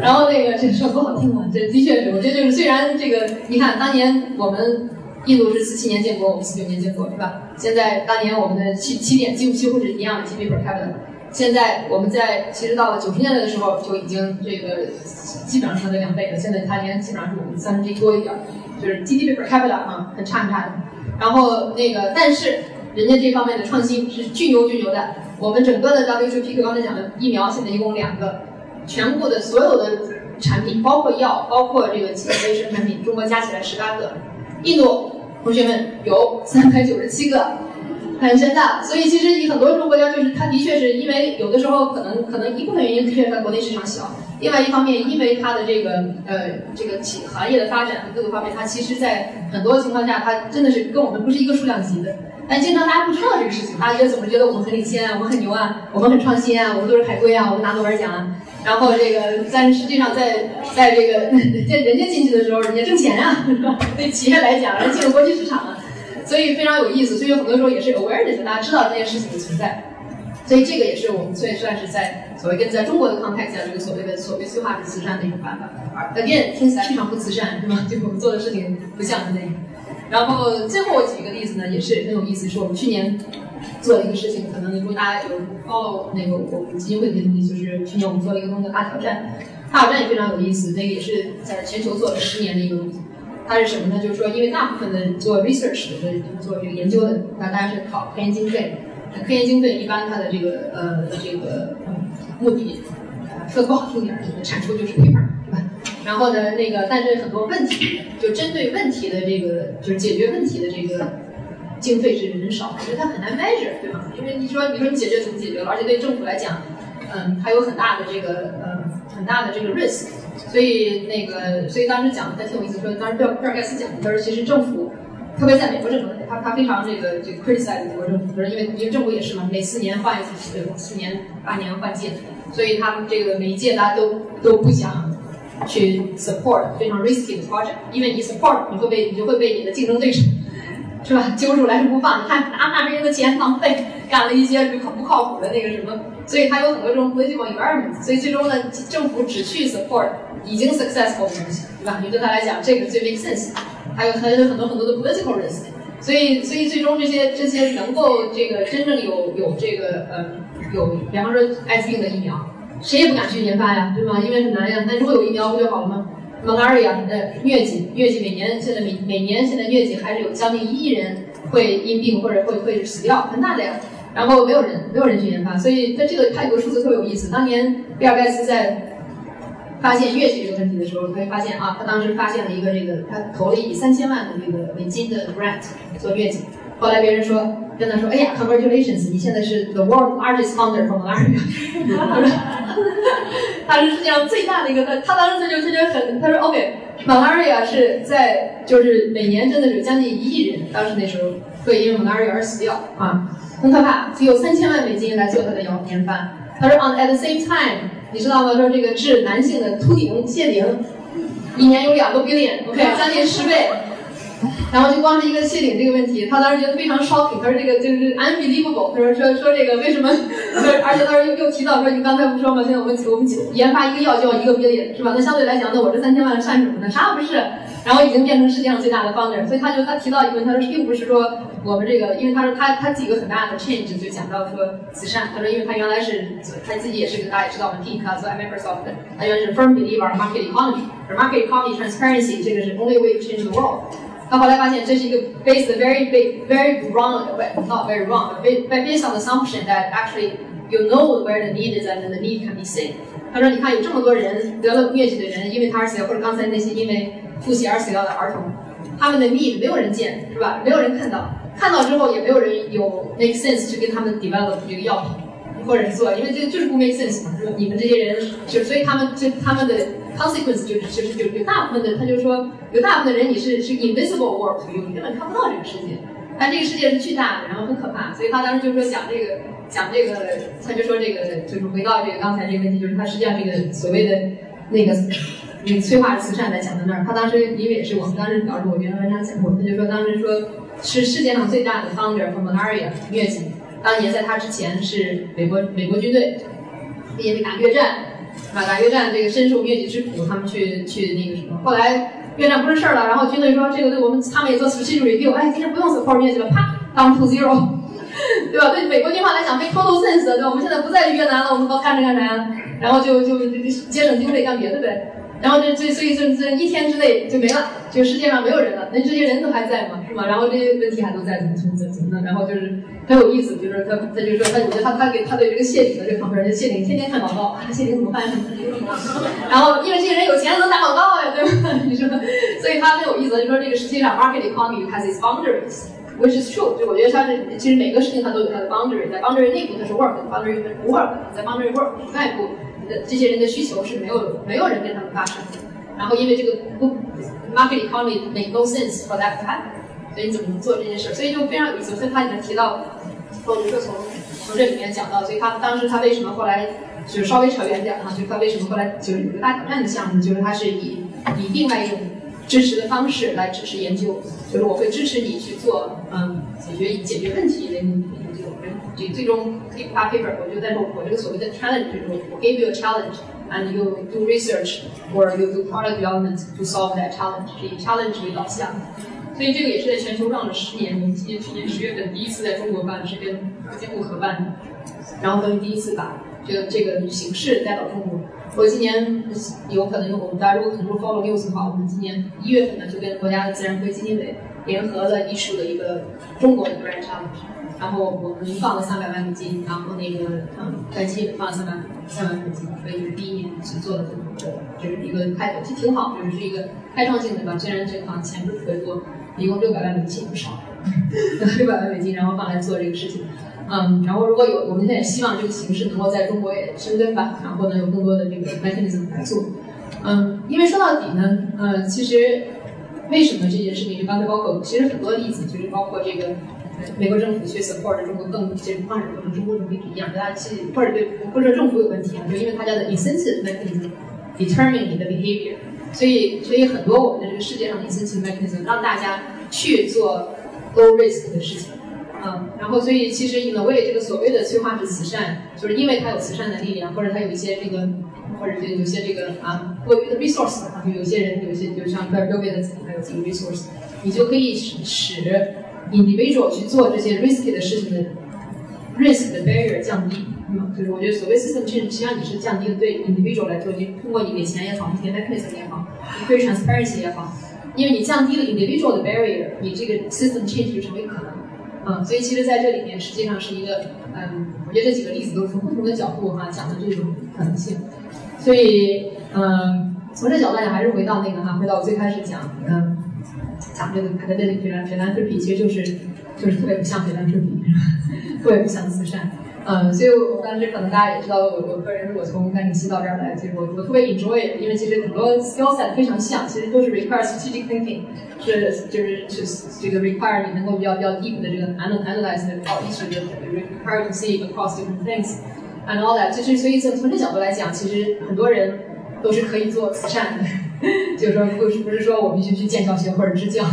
然后那个这说多好听啊！这的确是，我觉得就是虽然这个，你看当年我们印度是四七年建国，我们四九年建国是吧？现在当年我们的起起点几乎几乎是一样的，GDP per capita。现在我们在其实到了九十年代的时候就已经这个基本上成了两倍了。现在它连基本上是我们三分之一多一点，就是 GDP per capita 啊，很差很差的。然后那个，但是人家这方面的创新是巨牛巨牛的。我们整个的 WHP 刚才讲的疫苗，现在一共两个，全部的所有的产品，包括药，包括这个基础卫生产品，中国加起来十八个，印度同学们有三百九十七个。很深的，所以其实你很多中国家就是它的确是因为有的时候可能可能一部分原因是在国内市场小，另外一方面因为它的这个呃这个企行业的发展和各个方面，它其实在很多情况下它真的是跟我们不是一个数量级的。但经常大家不知道这个事情，大家觉得总是觉得我们很领先啊，我们很牛啊，我们很创新啊，我们都是海归啊，我们拿诺贝尔奖啊。然后这个但实际上在在这个人 家人家进去的时候，人家挣钱啊，对企业来讲，人进入国际市场了。所以非常有意思，所以有很多时候也是 awareness，大家知道这件事情的存在。所以这个也是我们最算是在所谓跟在中国的 context 下，这个所谓的所谓催化式慈善的一种办法。Again，听起来非常不慈善，是吗？就我们做的事情不像是那个。然后最后我举一个例子呢，也是很有意思，是我们去年做的一个事情，可能如果大家有报那个我们基金会的东西，就是去年我们做了一个东西叫大挑战，大挑战也非常有意思，那个也是在全球做了十年的一个东西。它是什么呢？就是说，因为大部分的做 research 的、做这个研究的，那大家是考科研经费。科研经费一般它的这个呃这个目的，说的不好听点儿，产出就是 paper，对吧？然后呢，那个但是很多问题，就针对问题的这个就是解决问题的这个经费是很少，因为它很难 measure，对吧？因为你说，你说你解决怎么解决了？而且对政府来讲，嗯，它有很大的这个呃很大的这个 risk。所以那个，所以当时讲的，他挺有意思，说当时比尔比尔盖茨讲的，他说其实政府，特别在美国政府，他他非常这个这个 criticize 美国政府，他说因为因为政府也是嘛，每四年换一次，四年八年换届，所以他们这个每一届大家都都不想去 support 非常 risky 的 project，因为你 support 你会被你就会被你的竞争对手是吧揪住来不放，你看拿不拿别人的钱浪费。干了一些不靠不靠谱的那个什么，所以它有很多这种 political environment，所以最终呢，政府只去 support 已经 successful 的东西，对吧？因为对他来讲，这个最 make sense，还有还有很多很多的 political risk，所以所以最终这些这些能够这个真正有有这个呃有，比方说艾滋病的疫苗，谁也不敢去研发呀，对吗？因为很难呀。那如果有疫苗不就好了吗？malaria 呃疟疾，疟疾每年现在每每年现在疟疾还是有将近一亿人会因病或者会会死掉，很大的呀。然后没有人没有人去研发，所以在这个他有个数字特别有意思。当年比尔盖茨在发现疟疾这个问题的时候，他就发现啊，他当时发现了一个这个，他投了一笔三千万的这个美金的 grant 做疟疾。后来别人说跟他说，哎呀，congratulations，你现在是 the world largest founder for malaria。他是世界上最大的一个，他他当时他就他就很，他说 OK，malaria 是在就是每年真的是将近一亿人，当时那时候会因为 malaria 而死掉啊。很可怕，只有三千万美金来做他的研研发。他说，on at the same time，你知道吗？说这个治男性的秃顶、谢顶，一年有两个 billion，OK，将近十倍。然后就光是一个谢顶这个问题，他当时觉得非常 shocking，他说这个就是 unbelievable，他说说说这个为什么？而且当时又又提到说你刚才不说吗？现在我们我们研发一个药就要一个 billion，是吧？那相对来讲，那我这三千万算什么呢？啥也不是。然后已经变成世界上最大的 founder，所以他就他提到一个，他说并不是说我们这个，因为他说他他几个很大的 change 就讲到说慈善，他说因为他原来是他自己也是个大家也知道嘛，T 他做 Microsoft 的，他原来是 firm believer market economy，market economy transparency 这个是 only way to change the world。他后来发现这是一个 based very big very wrong not very wrong but based on the assumption that actually you know where the need is and the need can be seen。他说你看有这么多人得了疟疾的人，因为他而死，或者刚才那些因为腹泻而死掉的儿童，他们的 need 没有人见，是吧？没有人看到，看到之后也没有人有 make sense 去跟他们 develop 这个药品，或者做，因为这就是不 make sense 嘛。说你们这些人，就所以他们就他们的 consequence 就是就是就有大部分的，他就说有大部分的人你是是 invisible world，你根本看不到这个世界，但这个世界是巨大的，然后很可怕，所以他当时就说讲这个讲这个，他就说这个就是回到这个刚才这个问题，就是他实际上这个所谓的那个。那个催化慈善在讲到那儿，他当时因为也是我们当时导致我原来文章讲过，他就说当时说是世界上最大的 founder for malaria 疟疾，当年在他之前是美国美国军队，因为打越战，啊打越战这个深受疟疾之苦，他们去去那个什么，后来越战不是事儿了，然后军队说这个对我们他们也做 strategic review，哎今天不用 support 疟疾了，啪 down to zero，对吧？对美国军方来讲被 total sense 对吧？我们现在不在越南了，我们都干着干啥呀？然后就就节省经费干别的呗。然后这这所以这这一天之内就没了，就世界上没有人了。那这些人都还在吗？是吗？然后这些问题还都在，怎么怎么怎么的？然后就是很有意思，就是他他就说他，我觉得他他给他对这个谢顶的这个 compare，谢顶天天看广告，谢顶怎么办？然后因为这些人有钱能打广告呀，对吧？你说，所以他很有意思，就说这个实际上 market economy has its boundaries，which is true。就我觉得他是其实每个事情它都有它的 boundary，在 boundary 内部它是 work，boundary 不 work，在 boundary work 外部。这些人的需求是没有没有人跟他们发生的，然后因为这个 market economy make no sense for that time 所以你怎么能做这件事？所以就非常有意思。所以他里面提到，或者说从从这里面讲到，所以他当时他为什么后来就稍微扯远点哈，就他为什么后来就是有个大挑战的项目，就是他是以以另外一种支持的方式来支持研究，就是我会支持你去做嗯解决解决问题的研究。最最终可以发 paper，我就在说，我这个所谓的 challenge 就是我 give you a challenge and you do research or you do product development to solve that challenge，是以 challenge 为导向。所以这个也是在全球让了十年，我们今年去年十月份第一次在中国办，是跟监护合办的，然后等于第一次把这个这个形式带到中国。我今年有可能，我们大家如果可能说 follow news 的话，我们今年一月份呢就跟国家的自然科学基金委联合了艺术的一个中国的 branch，。然后我们放了三百万美金，然后那个嗯，在基金放了三百三万美金，所以就是第一年是做的这么个，就是一个开头，其实挺好，就是一个开创性的吧。虽然这个行钱不是特别多，一共六百万美金不少，六百万美金，然后放来做这个事情。嗯，然后如果有，我们现在也希望这个形式能够在中国也生根吧，然后呢有更多的这个 mechanism 来做。嗯，因为说到底呢，呃，其实为什么这件事情，就刚才包括其实很多例子，就是包括这个。美国政府去 support 中国更这种发展，跟中国政府一样，大家去或者对或者说政府有问题啊，就因为他家的 incentive mechanism determine 你的 behavior，所以所以很多我们的这个世界上 incentive mechanism 让大家去做 low risk 的事情，嗯，然后所以其实你们为这个所谓的催化式慈善，就是因为它有慈善的力量，或者它有一些这个，或者就有些这个啊，多余的 resource 的话，就有些人有些就像 Very wealthy 的自己还有自己 resource，你就可以使 individual 去做这些 risk 的事情的 risk 的 barrier 降低。就是我觉得所谓 system change，实际上你是降低了对 individual 来说，你通过你给钱也好，你给 points 也好，你可以 transparency 也好，因为你降低了 individual 的 barrier，你这个 system change 就成为可能。嗯，所以其实在这里面实际上是一个，嗯，我觉得这几个例子都是从不同的角度哈讲的这种可能性。所以，嗯，从这角度来讲，还是回到那个哈，回到我最开始讲，嗯，讲这个 academic philanthropy，其实就是就是特别不像排单子比特别不像慈善。嗯，所以我当时可能大家也知道，我我个人如果从甘宁西到这儿来，其实我我特别 enjoy，因为其实很多 skill set 非常像，其实都是 require strategic thinking，是就是就是这个 require 你能够比较比较 deep 的这个 analyze 的 issue 的 require to see across different things and all that，就是所以从从这角度来讲，其实很多人都是可以做慈善的。就是说，不是不是说我必须去建教学或者支教，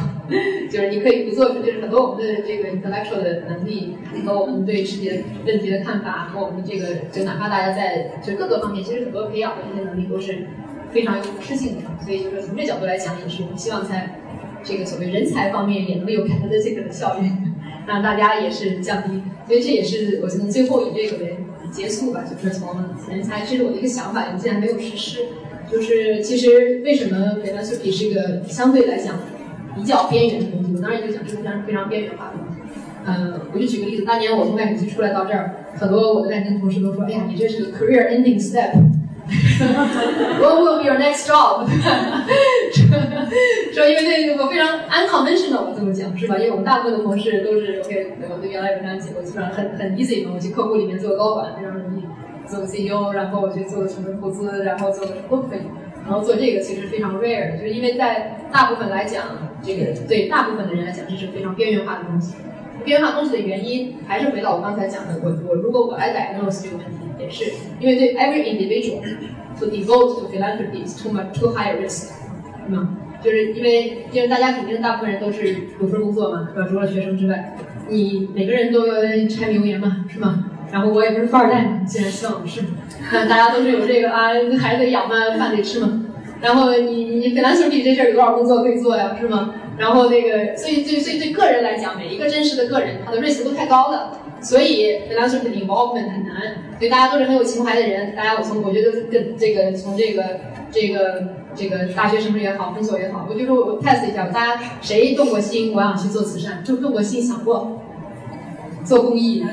就是你可以不做，就是很多我们的这个 intellectual 的能力和我们对世界问题的看法和我们这个，就哪怕大家在就各个方面，其实很多培养的这些能力都是非常有普适性的。所以就是从这角度来讲，也是我们希望在这个所谓人才方面也能有看到的这个的效应，让大家也是降低。所以这也是我觉得最后以这个为结束吧，就是从人才，这是我的一个想法，我们现在没有实施。就是其实为什么 philanthropy 是一个相对来讲比较边缘的东西？我当然就讲是非常非常边缘化的东西。嗯，我就举个例子，当年我从外省出来到这儿，很多我的外省同事都说：“哎呀，你这是个 career ending step。”What will be your next job？说因为那个我非常 unconventional，我这么讲是吧？因为我们大部分的同事都是 OK，我对原来文章写过，基本上很很 easy 嘛，我去客户里面做高管非常容易。做个 CEO，然后我去做什么投资，然后做都可以。然后做这个其实非常 rare，就是因为在大部分来讲，这个对大部分的人来讲，这是非常边缘化的东西。边缘化东西的原因，还是回到我刚才讲的，我我如果我来 diagnose 这个问题，也是因为对 every individual to devote to philanthropy is too much too high risk，是吗？就是因为因为大家肯定大部分人都是有份工作嘛，是吧？除了学生之外，你每个人都要柴米油盐嘛，是吗？然后我也不是富二代嘛，既然希望是，那 大家都是有这个啊，孩子养嘛，饭得吃嘛。然后你你本来兄弟这事儿有多少工作可以做呀，是吗？然后那个，所以对所以对个人来讲，每一个真实的个人，他的 risk 都太高了，所以本来兄弟 involvement 很难。所以大家都是很有情怀的人，大家我从我觉得跟这个从这个这个这个大学生也好，分所也好，我就说我 test 一下，大家谁动过心，我想去做慈善，就动过心想过做公益。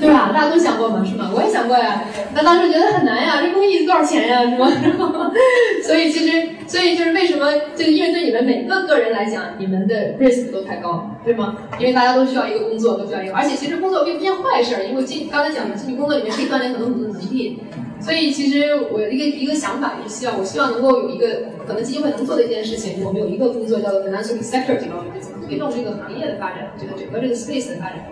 对吧？大家都想过吗？是吗？我也想过呀。那当时觉得很难呀，这公益多少钱呀？是吗？所以其实，所以就是为什么？就因为对你们每个个人来讲，你们的 risk 都太高，对吗？因为大家都需要一个工作，都需要一个，而且其实工作并不件坏事儿，因为进刚才讲的进去工作里面可以锻炼很多很多能力。所以其实我一个一个想法就是希望，我希望能够有一个可能基金会能做的一件事情，我们有一个工作叫做 financial sector 这方面，怎么推动这个行业的发展，这个整个这个 space 的发展。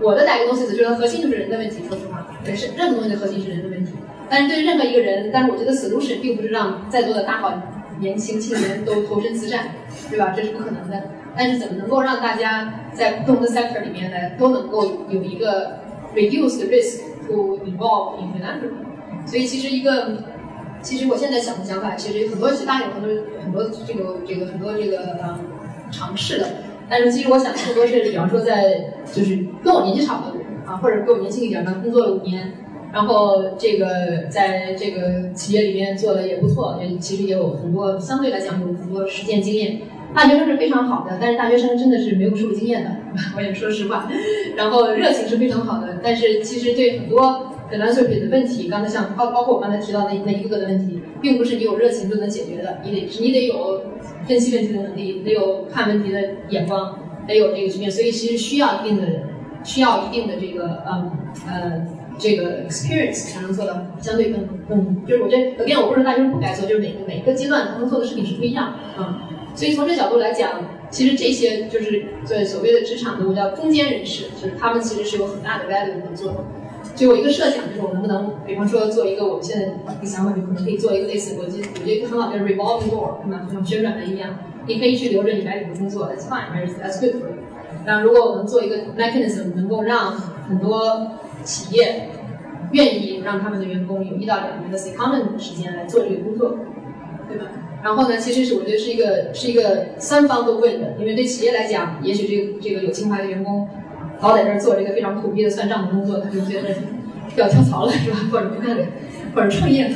我的哪个东西，就是核心就是人的问题。说实话，也是任何东西的核心是人的问题。但是对任何一个人，但是我觉得 solution 并不是让在座的大好年轻青年都投身慈善，对吧？这是不可能的。但是怎么能够让大家在不同的 sector 里面呢，都能够有一个 reduce the risk to involve in philanthropy？所以其实一个，其实我现在想的想法，其实很多其他有很多很多这个这个很多这个呃尝试的。但是其实我想更多是，比方说在就是跟我年纪差不多啊，或者比我年轻一点的，工作了五年，然后这个在这个企业里面做的也不错，也其实也有很多相对来讲有很多实践经验。大学生是非常好的，但是大学生真的是没有社会经验的，我也说实话。然后热情是非常好的，但是其实对很多本来作品的问题，刚才像包包括我刚才提到的那一个个的问题，并不是你有热情就能解决的，你得你得有。分析问题的能力，得有看问题的眼光，得有这个局面，所以其实需要一定的，需要一定的这个，嗯呃，这个 experience 才能做到相对更更，就是我觉得，首先我不是大学生不该做，就是每个每个阶段他们做的事情是不一样，嗯，所以从这角度来讲，其实这些就是对所谓的职场的我叫中间人士，就是他们其实是有很大的 value 能做的。就我一个设想，就是我能不能，比方说做一个，我们现在一个想法，就可能可以做一个类似，我觉我觉得很好的 revolving door，对吧？就像旋转门一样，你可以去留着你白领的工作，that's fine，that's that's good for you。然后如果我们做一个 mechanism，能够让很多企业愿意让他们的员工有一到两年的 secondment 时间来做这个工作，对吧？然后呢，其实是我觉得是一个是一个三方都问的，因为对企业来讲，也许这个这个有情怀的员工老在这儿做这个非常苦逼的算账的工作，他就觉得要跳槽了，是吧？或者不干了，或者创业了。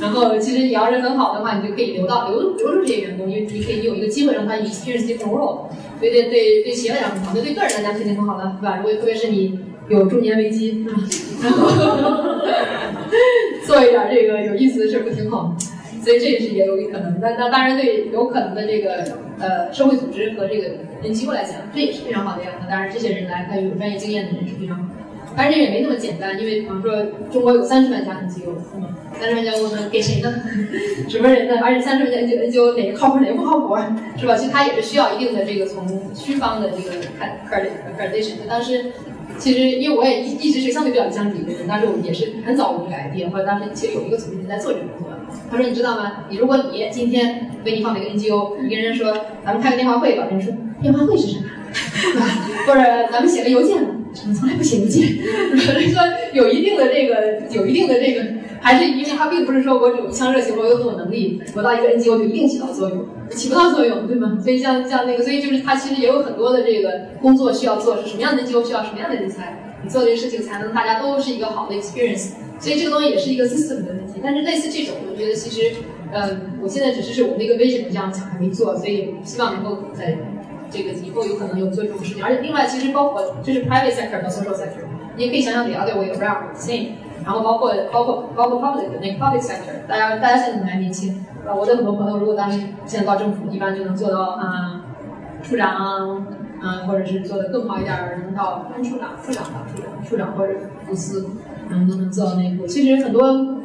然后其实你要是很好的话，你就可以留到留留住这些员工，因为你可以有一个机会让他 experience different role。所以对对对企业来讲很好，对对个人来讲肯定很好的，对吧？如果特别是你有中年危机，是吧？然后做一点这个有意思的事不挺好吗？所以这也是也有可能。那那当然对有可能的这个呃社会组织和这个 NGO 来讲，这也是非常好的呀。那当然这些人来，他有专业经验的人是非常好。当然这也没那么简单，因为比方说中国有三十万家 NGO，嗯，三十万家 NGO 呢给谁呢？什么人呢？而且三十万家 NGO 哪个靠谱哪个不靠谱，是吧？其实它也是需要一定的这个从区方的这个 accreditation。当时其实因为我也一一直是相对比较相信的人，但是我们也是很早我们就改变，或者当时其实有一个组织在做这个工作。他说你知道吗？你如果你今天给你放了一个 NGO，你跟人说咱们开个电话会吧，人说电话会是什么？或者咱们写个邮件吧，我们从来不写邮件。人 说有一定的这个，有一定的这个，还是因为他并不是说我有一腔热情，我有很有能力，我到一个 NGO 就一定起到作用，起不到作用，对吗？所以像像那个，所以就是他其实也有很多的这个工作需要做，是什么样的机构需要什么样的人才，你做这个事情才能大家都是一个好的 experience。所以这个东西也是一个 system 的问题。但是类似这种，我觉得其实，嗯，我现在只是是我们的一个 vision 这样讲还没做，所以希望能够在。这个以后有可能有做这种事情，而且另外其实包括就是 private sector 和 social sector，你也可以想想 the other way around same，然后包括包括包括 public 那个 public sector，大家大家现在还年轻，啊，我的很多朋友如果当时现在到政府，一般就能做到啊处长，嗯，或者是做的更好一点，能到副处长、处长处长、处长或者副司，嗯，都能做到那一步。其实很多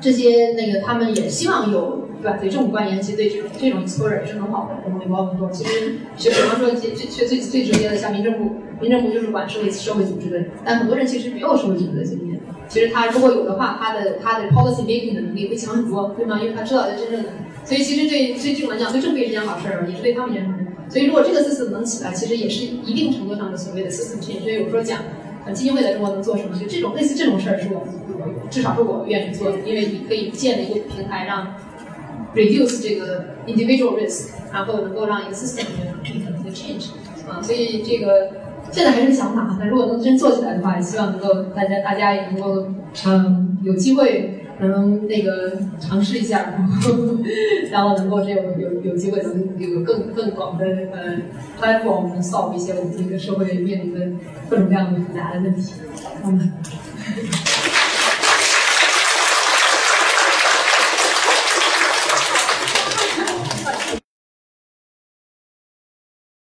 这些那个他们也希望有。对吧？对这种官员，其实对这种这种 exposure 也是很好的。我们也包很多。其实，就比方说最最最最最直接的，像民政部，民政部就是管社会社会组织的。但很多人其实没有社会组织的经验。其实他如果有的话，他的他的 policy making 的能力会强很多，对吗？因为他知道他真正的。所以其实对对这种来讲，对政府也是件好事儿，也是对他们也是。所以如果这个 system 能起来，其实也是一定程度上的所谓的 system change。所以有时候讲，基金会在中国能做什么？就这种类似这种事儿，是我我至少是我愿意做的，因为你可以建立一个平台让。reduce 这个 individual risk，然后能够让一个 system 里面的 change 啊，所以这个现在还是想法，但如果能真做起来的话，也希望能够大家大家也能够嗯有机会能那个尝试一下，然后能够这种有有机会能有更更广的呃 platform solve 一些我们这个社会面临的各种各样的复杂的问题，嗯。